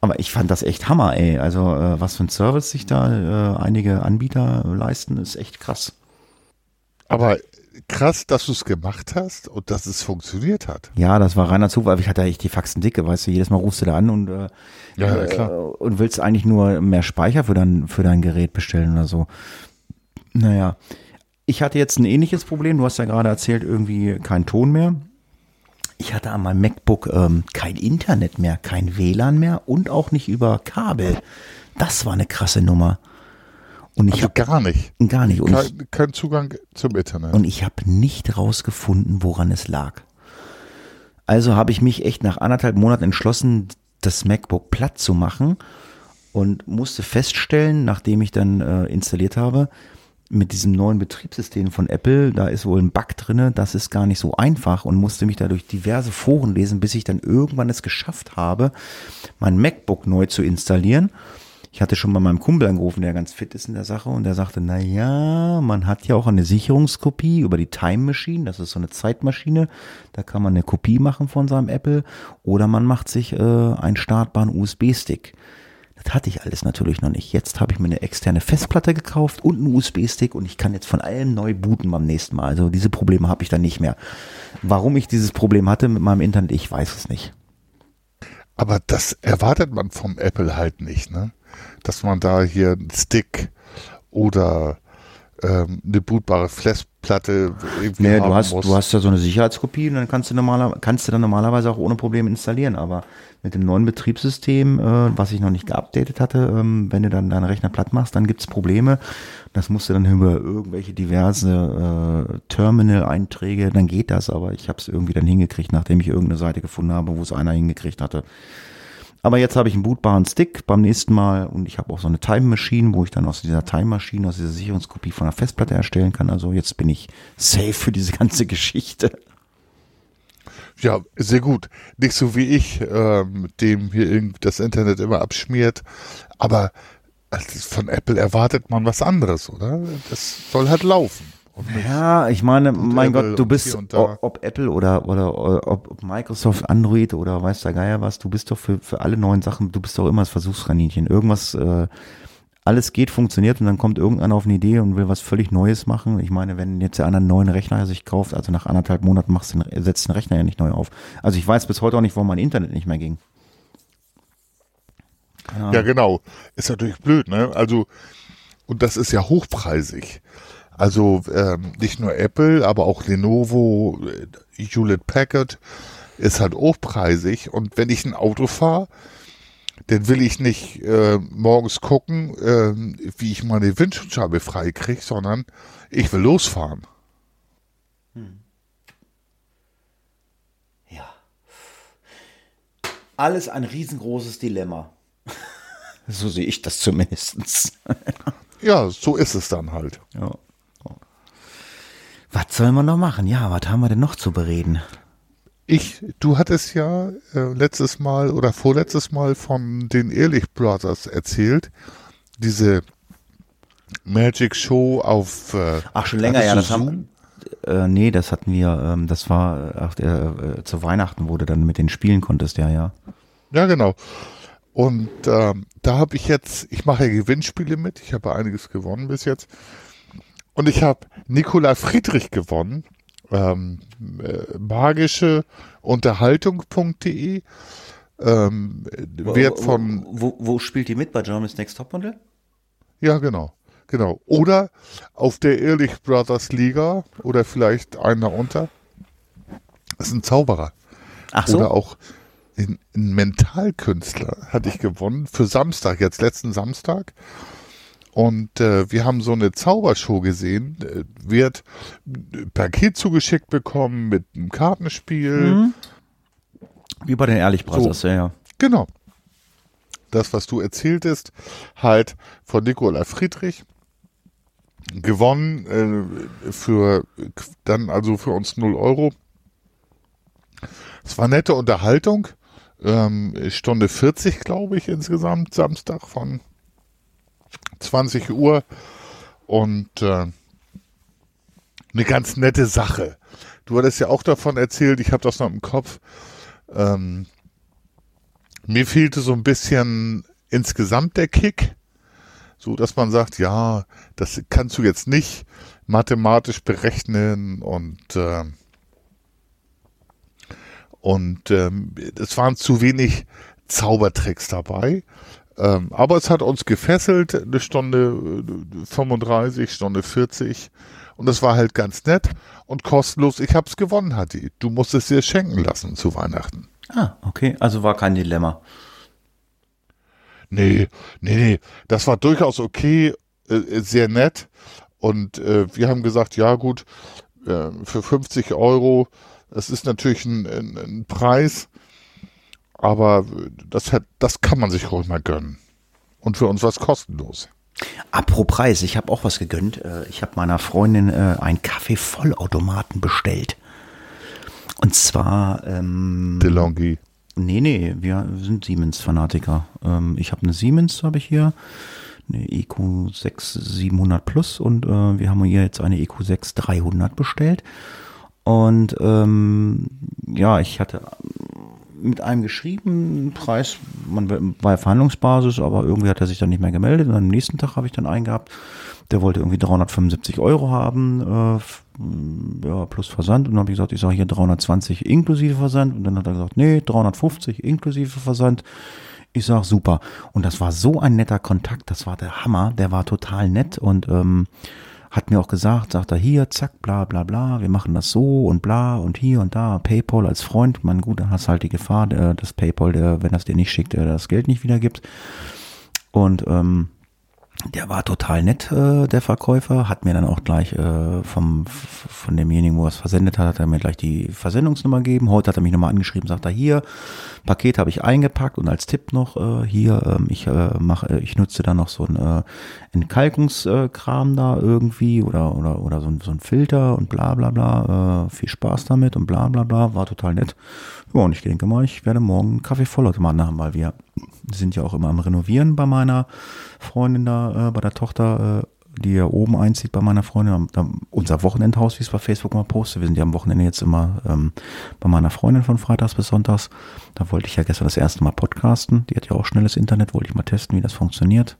S1: Aber ich fand das echt Hammer, ey. Also äh, was für ein Service sich da äh, einige Anbieter leisten, ist echt krass.
S2: Aber krass, dass du es gemacht hast und dass es funktioniert hat.
S1: Ja, das war reiner Zufall. Ich hatte echt die Faxen dicke, weißt du, jedes Mal rufst du da an und, äh,
S2: Ja, ja, klar.
S1: äh, und willst eigentlich nur mehr Speicher für dein, für dein Gerät bestellen oder so. Naja, ich hatte jetzt ein ähnliches Problem. Du hast ja gerade erzählt, irgendwie kein Ton mehr. Ich hatte an meinem MacBook ähm, kein Internet mehr, kein WLAN mehr und auch nicht über Kabel. Das war eine krasse Nummer. Und ich
S2: Also
S1: habe
S2: gar nicht.
S1: gar nicht. Und ich,
S2: Kein, kein Zugang zum Internet.
S1: und ich habe nicht rausgefunden, woran es lag. Also habe ich mich echt nach anderthalb Monaten entschlossen, das MacBook platt zu machen und musste feststellen, nachdem ich dann äh, installiert habe, mit diesem neuen Betriebssystem von Apple, da ist wohl ein Bug drinne, das ist gar nicht so einfach und musste mich da durch diverse Foren lesen, bis ich dann irgendwann es geschafft habe, mein MacBook neu zu installieren. Ich hatte schon bei meinem Kumpel angerufen, der ganz fit ist in der Sache und der sagte, na ja, man hat ja auch eine Sicherungskopie über die Time Machine, das ist so eine Zeitmaschine, da kann man eine Kopie machen von seinem Apple oder man macht sich äh, einen startbaren USB-Stick. Das hatte ich alles natürlich noch nicht. Jetzt habe ich mir eine externe Festplatte gekauft und einen USB-Stick und ich kann jetzt von allem neu booten beim nächsten Mal. Also diese Probleme habe ich dann nicht mehr. Warum ich dieses Problem hatte mit meinem Internet, ich weiß es nicht.
S2: Aber das erwartet man vom Apple halt nicht, ne? Dass man da hier einen Stick oder ähm, eine bootbare Festplatte irgendwie
S1: Nee, du hast,
S2: muss.
S1: du hast ja so eine Sicherheitskopie und dann kannst du, normaler, kannst du dann normalerweise auch ohne Probleme installieren. Aber mit dem neuen Betriebssystem, äh, was ich noch nicht geupdatet hatte, ähm, wenn du dann deinen Rechner platt machst, dann gibt's Probleme. Das musst du dann über irgendwelche diverse äh, Terminal-Einträge, dann geht das. Aber ich habe es irgendwie dann hingekriegt, nachdem ich irgendeine Seite gefunden habe, wo es einer hingekriegt hatte. Aber jetzt habe ich einen bootbaren Stick beim nächsten Mal und ich habe auch so eine Time Machine, wo ich dann aus dieser Time Machine, aus dieser Sicherungskopie von der Festplatte erstellen kann. Also jetzt bin ich safe für diese ganze *laughs* Geschichte.
S2: Ja, sehr gut. Nicht so wie ich, ähm, dem hier das Internet immer abschmiert. Aber von Apple erwartet man was anderes, oder? Das soll halt laufen.
S1: Ja, ich meine, mein
S2: Apple
S1: Gott, du bist, ob, Apple oder, oder, ob Microsoft, Android oder weiß der Geier was, du bist doch für, für alle neuen Sachen, du bist doch immer das Versuchskaninchen. Irgendwas, äh, alles geht, funktioniert und dann kommt irgendeiner auf eine Idee und will was völlig Neues machen. Ich meine, wenn jetzt der andere einen neuen Rechner sich kauft, also nach anderthalb Monaten machst du den, setzt den Rechner ja nicht neu auf. Also ich weiß bis heute auch nicht, warum mein Internet nicht mehr ging.
S2: Ja, genau. Ist natürlich blöd, ne? Also, und das ist ja hochpreisig. Also ähm, nicht nur Apple, aber auch Lenovo, äh, Hewlett Packard ist halt hochpreisig. Und wenn ich ein Auto fahre, dann will ich nicht äh, morgens gucken, ähm, wie ich meine Windschutzscheibe frei kriege, sondern ich will losfahren.
S1: Ja. Alles ein riesengroßes Dilemma. *laughs* So sehe ich das zumindestens.
S2: Ja, so ist es dann halt.
S1: Ja. Was soll man noch machen? Ja, was haben wir denn noch zu bereden?
S2: Ich, du hattest ja äh, letztes Mal oder vorletztes Mal von den Ehrlich Brothers erzählt. Diese Magic Show auf. Äh,
S1: Ach, schon länger, ja. Das
S2: Zoom?
S1: haben, äh, nee, das hatten wir, ähm, das war, ach, äh, zu Weihnachten, wo du dann mit den spielen konntest, ja, ja.
S2: Ja, genau. Und ähm, da habe ich jetzt, ich mache ja Gewinnspiele mit. Ich habe einiges gewonnen bis jetzt. Und ich habe Nikola Friedrich gewonnen. Ähm, äh, magische Unterhaltung.de. Ähm, Wert von
S1: Wo, wo, wo spielt die mit? Bei Germany's Next Topmodel?
S2: Ja, genau. Genau. Oder auf der Ehrlich Brothers Liga oder vielleicht einer unter. Das ist ein Zauberer.
S1: Ach so.
S2: Oder auch ein Mentalkünstler hatte ich gewonnen für Samstag, jetzt letzten Samstag. Und äh, wir haben so eine Zaubershow gesehen, äh, wird ein Paket zugeschickt bekommen mit einem Kartenspiel.
S1: Mhm. Wie bei den Ehrlich Brothers, ja, ja.
S2: Genau. Das, was du erzähltest, halt von Nikola Friedrich gewonnen äh, für dann also für uns 0 Euro. Es war nette Unterhaltung. Ähm, Stunde 40, glaube ich, insgesamt, Samstag von 20 Uhr. Und äh, eine ganz nette Sache. Du hattest ja auch davon erzählt, ich habe das noch im Kopf. Ähm, mir fehlte so ein bisschen insgesamt der Kick, so dass man sagt, ja, das kannst du jetzt nicht mathematisch berechnen und äh, und ähm, es waren zu wenig Zaubertricks dabei. Ähm, aber es hat uns gefesselt, eine Stunde 35, Stunde 40. Und das war halt ganz nett und kostenlos. Ich hab's gewonnen, Hatti. Du musst es dir schenken lassen zu Weihnachten.
S1: Ah, okay. Also war kein Dilemma.
S2: Nee, nee, nee. Das war durchaus okay, äh, sehr nett. Und äh, wir haben gesagt, ja gut, äh, für 50 Euro das ist natürlich ein, ein, ein Preis, aber das, hat, das kann man sich ruhig mal gönnen. Und für uns war es kostenlos.
S1: Apropos Preis, ich habe auch was gegönnt. Äh, ich habe meiner Freundin äh, einen Kaffee-Vollautomaten bestellt. Und zwar. Ähm,
S2: DeLonghi.
S1: Nee, nee, wir sind Siemens-Fanatiker. Ähm, ich habe eine Siemens, habe ich hier. Eine EQ6 700 Plus und äh, wir haben hier jetzt eine EQ6 300 bestellt. Und ähm, ja, ich hatte mit einem geschrieben, Preis, man war ja Verhandlungsbasis, aber irgendwie hat er sich dann nicht mehr gemeldet. Und am nächsten Tag habe ich dann einen gehabt, der wollte irgendwie 375 Euro haben, äh, ja, plus Versand. Und dann habe ich gesagt, ich sage hier 320 inklusive Versand. Und dann hat er gesagt, nee, 350 inklusive Versand. Ich sag super. Und das war so ein netter Kontakt, das war der Hammer, der war total nett und ähm, hat mir auch gesagt, sagt er hier, zack, bla bla bla, wir machen das so und bla und hier und da, PayPal als Freund, man gut, dann hast halt die Gefahr, der, dass PayPal, der, wenn das dir nicht schickt, der das Geld nicht wiedergibt. Und ähm, der war total nett, äh, der Verkäufer, hat mir dann auch gleich äh, vom von demjenigen, wo er es versendet hat, hat er mir gleich die Versendungsnummer gegeben. Heute hat er mich nochmal angeschrieben, sagt er hier, Paket habe ich eingepackt und als Tipp noch äh, hier, ähm, ich äh, mache, äh, ich nutze da noch so ein äh, Entkalkungskram da irgendwie oder oder oder so ein, so ein Filter und bla bla bla. Äh, viel Spaß damit und bla bla bla. War total nett. Ja, und ich denke mal, ich werde morgen einen Kaffee-Vollautomaten haben, weil wir sind ja auch immer am Renovieren bei meiner Freundin da, äh, bei der Tochter, äh, die ja oben einzieht bei meiner Freundin, unser Wochenendhaus, wie es bei Facebook mal poste. Wir sind ja am Wochenende jetzt immer ähm, bei meiner Freundin von Freitags bis Sonntags. Da wollte ich ja gestern das erste Mal podcasten. Die hat ja auch schnelles Internet, wollte ich mal testen, wie das funktioniert.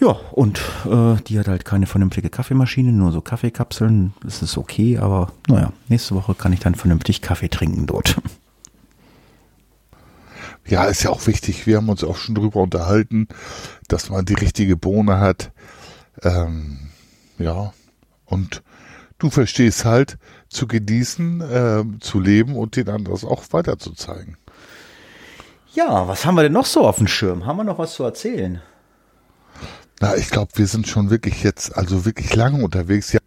S1: Ja, und äh, die hat halt keine vernünftige Kaffeemaschine, nur so Kaffeekapseln. Das ist okay, aber naja, nächste Woche kann ich dann vernünftig Kaffee trinken dort.
S2: Ja, ist ja auch wichtig. Wir haben uns auch schon drüber unterhalten, dass man die richtige Bohne hat. Ähm, ja, und du verstehst halt zu genießen, äh, zu leben und den anderen auch weiterzuzeigen.
S1: Ja, was haben wir denn noch so auf dem Schirm? Haben wir noch was zu erzählen?
S2: Na, ich glaube, wir sind schon wirklich jetzt, also wirklich lange unterwegs. Ja.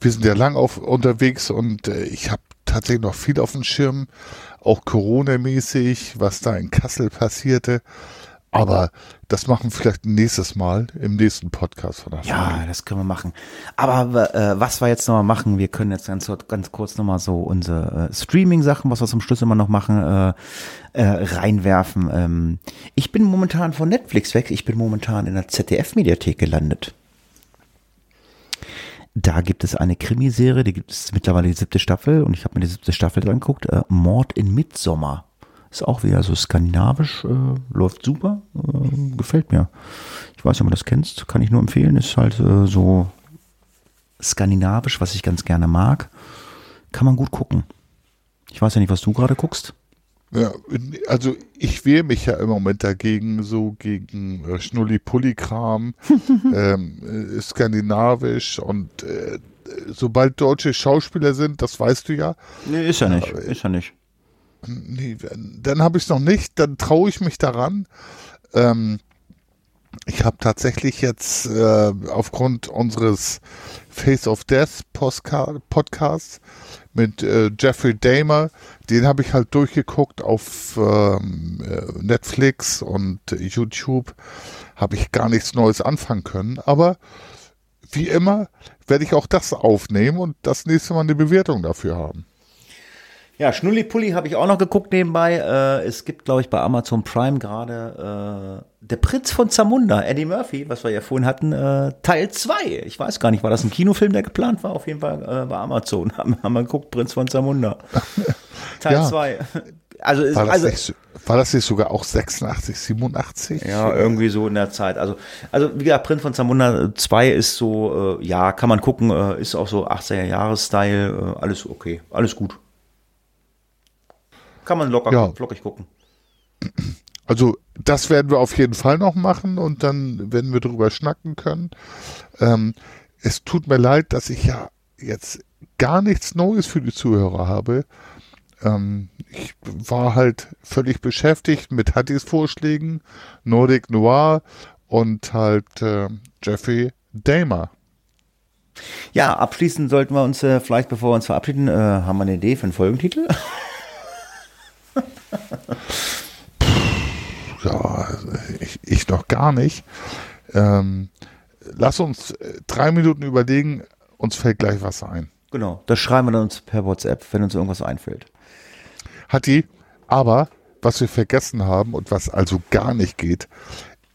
S2: Wir sind ja lang auf, unterwegs und äh, ich habe tatsächlich noch viel auf dem Schirm, auch Corona-mäßig, was da in Kassel passierte. Aber das machen wir vielleicht nächstes Mal im nächsten Podcast
S1: von der Ja, das können wir machen. Aber äh, was wir jetzt nochmal machen, wir können jetzt ganz, ganz kurz nochmal so unsere äh, Streaming-Sachen, was wir zum Schluss immer noch machen, äh, äh, reinwerfen. Ähm, ich bin momentan von Netflix weg. Ich bin momentan in der ZDF-Mediathek gelandet. Da gibt es eine Krimiserie, die gibt es mittlerweile die siebte Staffel und ich habe mir die siebte Staffel angeguckt. Äh, Mord in Midsommer. Ist auch wieder so skandinavisch, äh, läuft super, äh, gefällt mir. Ich weiß nicht, ob du das kennst, kann ich nur empfehlen. Ist halt äh, so skandinavisch, was ich ganz gerne mag. Kann man gut gucken. Ich weiß ja nicht, was du gerade guckst.
S2: Ja, also ich wehre mich ja im Moment dagegen, so gegen äh, Schnulli-Pulli-Kram, *laughs* ähm, äh, skandinavisch und äh, sobald deutsche Schauspieler sind, das weißt du ja.
S1: Nee, ist ja nicht, äh, ist ja nicht.
S2: Nee, dann habe ich es noch nicht, dann traue ich mich daran. Ähm, ich habe tatsächlich jetzt äh, aufgrund unseres Face of Death Podcasts mit äh, Jeffrey Dahmer. Den habe ich halt durchgeguckt auf ähm, äh, Netflix und YouTube. Habe ich gar nichts Neues anfangen können. Aber wie immer werde ich auch das aufnehmen und das nächste Mal eine Bewertung dafür haben.
S1: Ja, Schnulli-Pulli habe ich auch noch geguckt nebenbei. Äh, es gibt, glaube ich, bei Amazon Prime gerade äh, Der Prinz von Zamunda, Eddie Murphy, was wir ja vorhin hatten, äh, Teil 2. Ich weiß gar nicht, war das ein Kinofilm, der geplant war? Auf jeden Fall äh, bei Amazon. *laughs* Haben, haben wir geguckt, Prinz von Zamunda. *laughs* Teil 2. Also,
S2: war, das
S1: also
S2: nicht, war das nicht sogar auch 86, 87?
S1: Ja, irgendwie so in der Zeit. Also, also wie gesagt, Print von Zamunda 2 ist so, äh, ja, kann man gucken, äh, ist auch so 80er Jahres Style, äh, alles okay, alles gut. Kann man locker,
S2: Ja.
S1: flockig gucken.
S2: Also das werden wir auf jeden Fall noch machen und dann werden wir drüber schnacken können. Ähm, es tut mir leid, dass ich ja jetzt gar nichts Neues für die Zuhörer habe. Ähm, ich war halt völlig beschäftigt mit Hattis Vorschlägen, Nordic Noir und halt äh, Jeffrey Dahmer.
S1: Ja, abschließend sollten wir uns äh, vielleicht, bevor wir uns verabschieden, äh, haben wir eine Idee für einen Folgentitel? *laughs*
S2: Ja, ich, ich noch gar nicht. Ähm, lass uns äh, drei Minuten überlegen, uns fällt gleich was ein.
S1: Genau, das schreiben wir dann uns per WhatsApp, wenn uns irgendwas einfällt.
S2: Hatti, aber was wir vergessen haben und was also gar nicht geht,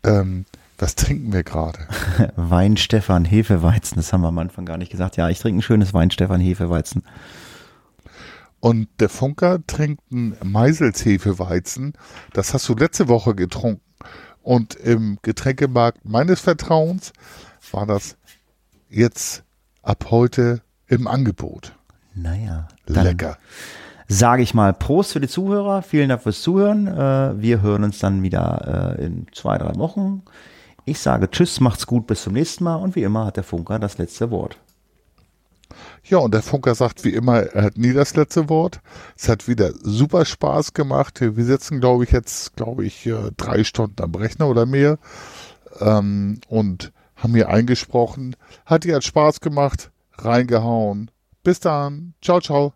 S2: ähm, was trinken wir gerade? *laughs*
S1: Wein Stefan Hefeweizen, das haben wir am Anfang gar nicht gesagt. Ja, ich trinke ein schönes Wein Stefan Hefeweizen.
S2: Und der Funker trinkt ein Meisels Hefeweizen. Das hast du letzte Woche getrunken. Und im Getränkemarkt meines Vertrauens war das jetzt ab heute im Angebot.
S1: Naja,
S2: Lecker.
S1: sage ich mal Prost für die Zuhörer. Vielen Dank fürs Zuhören. Äh, wir hören uns dann wieder äh, in zwei, drei Wochen. Ich sage Tschüss, macht's gut, bis zum nächsten Mal. Und wie immer hat der Funker das letzte Wort.
S2: Ja, und der Funker sagt wie immer, er hat nie das letzte Wort. Es hat wieder super Spaß gemacht. Wir sitzen, glaube ich, jetzt, glaube ich, äh, drei Stunden am Rechner oder mehr ähm, und haben hier eingesprochen. Hat dir Spaß gemacht, reingehauen. Bis dann. Ciao, ciao.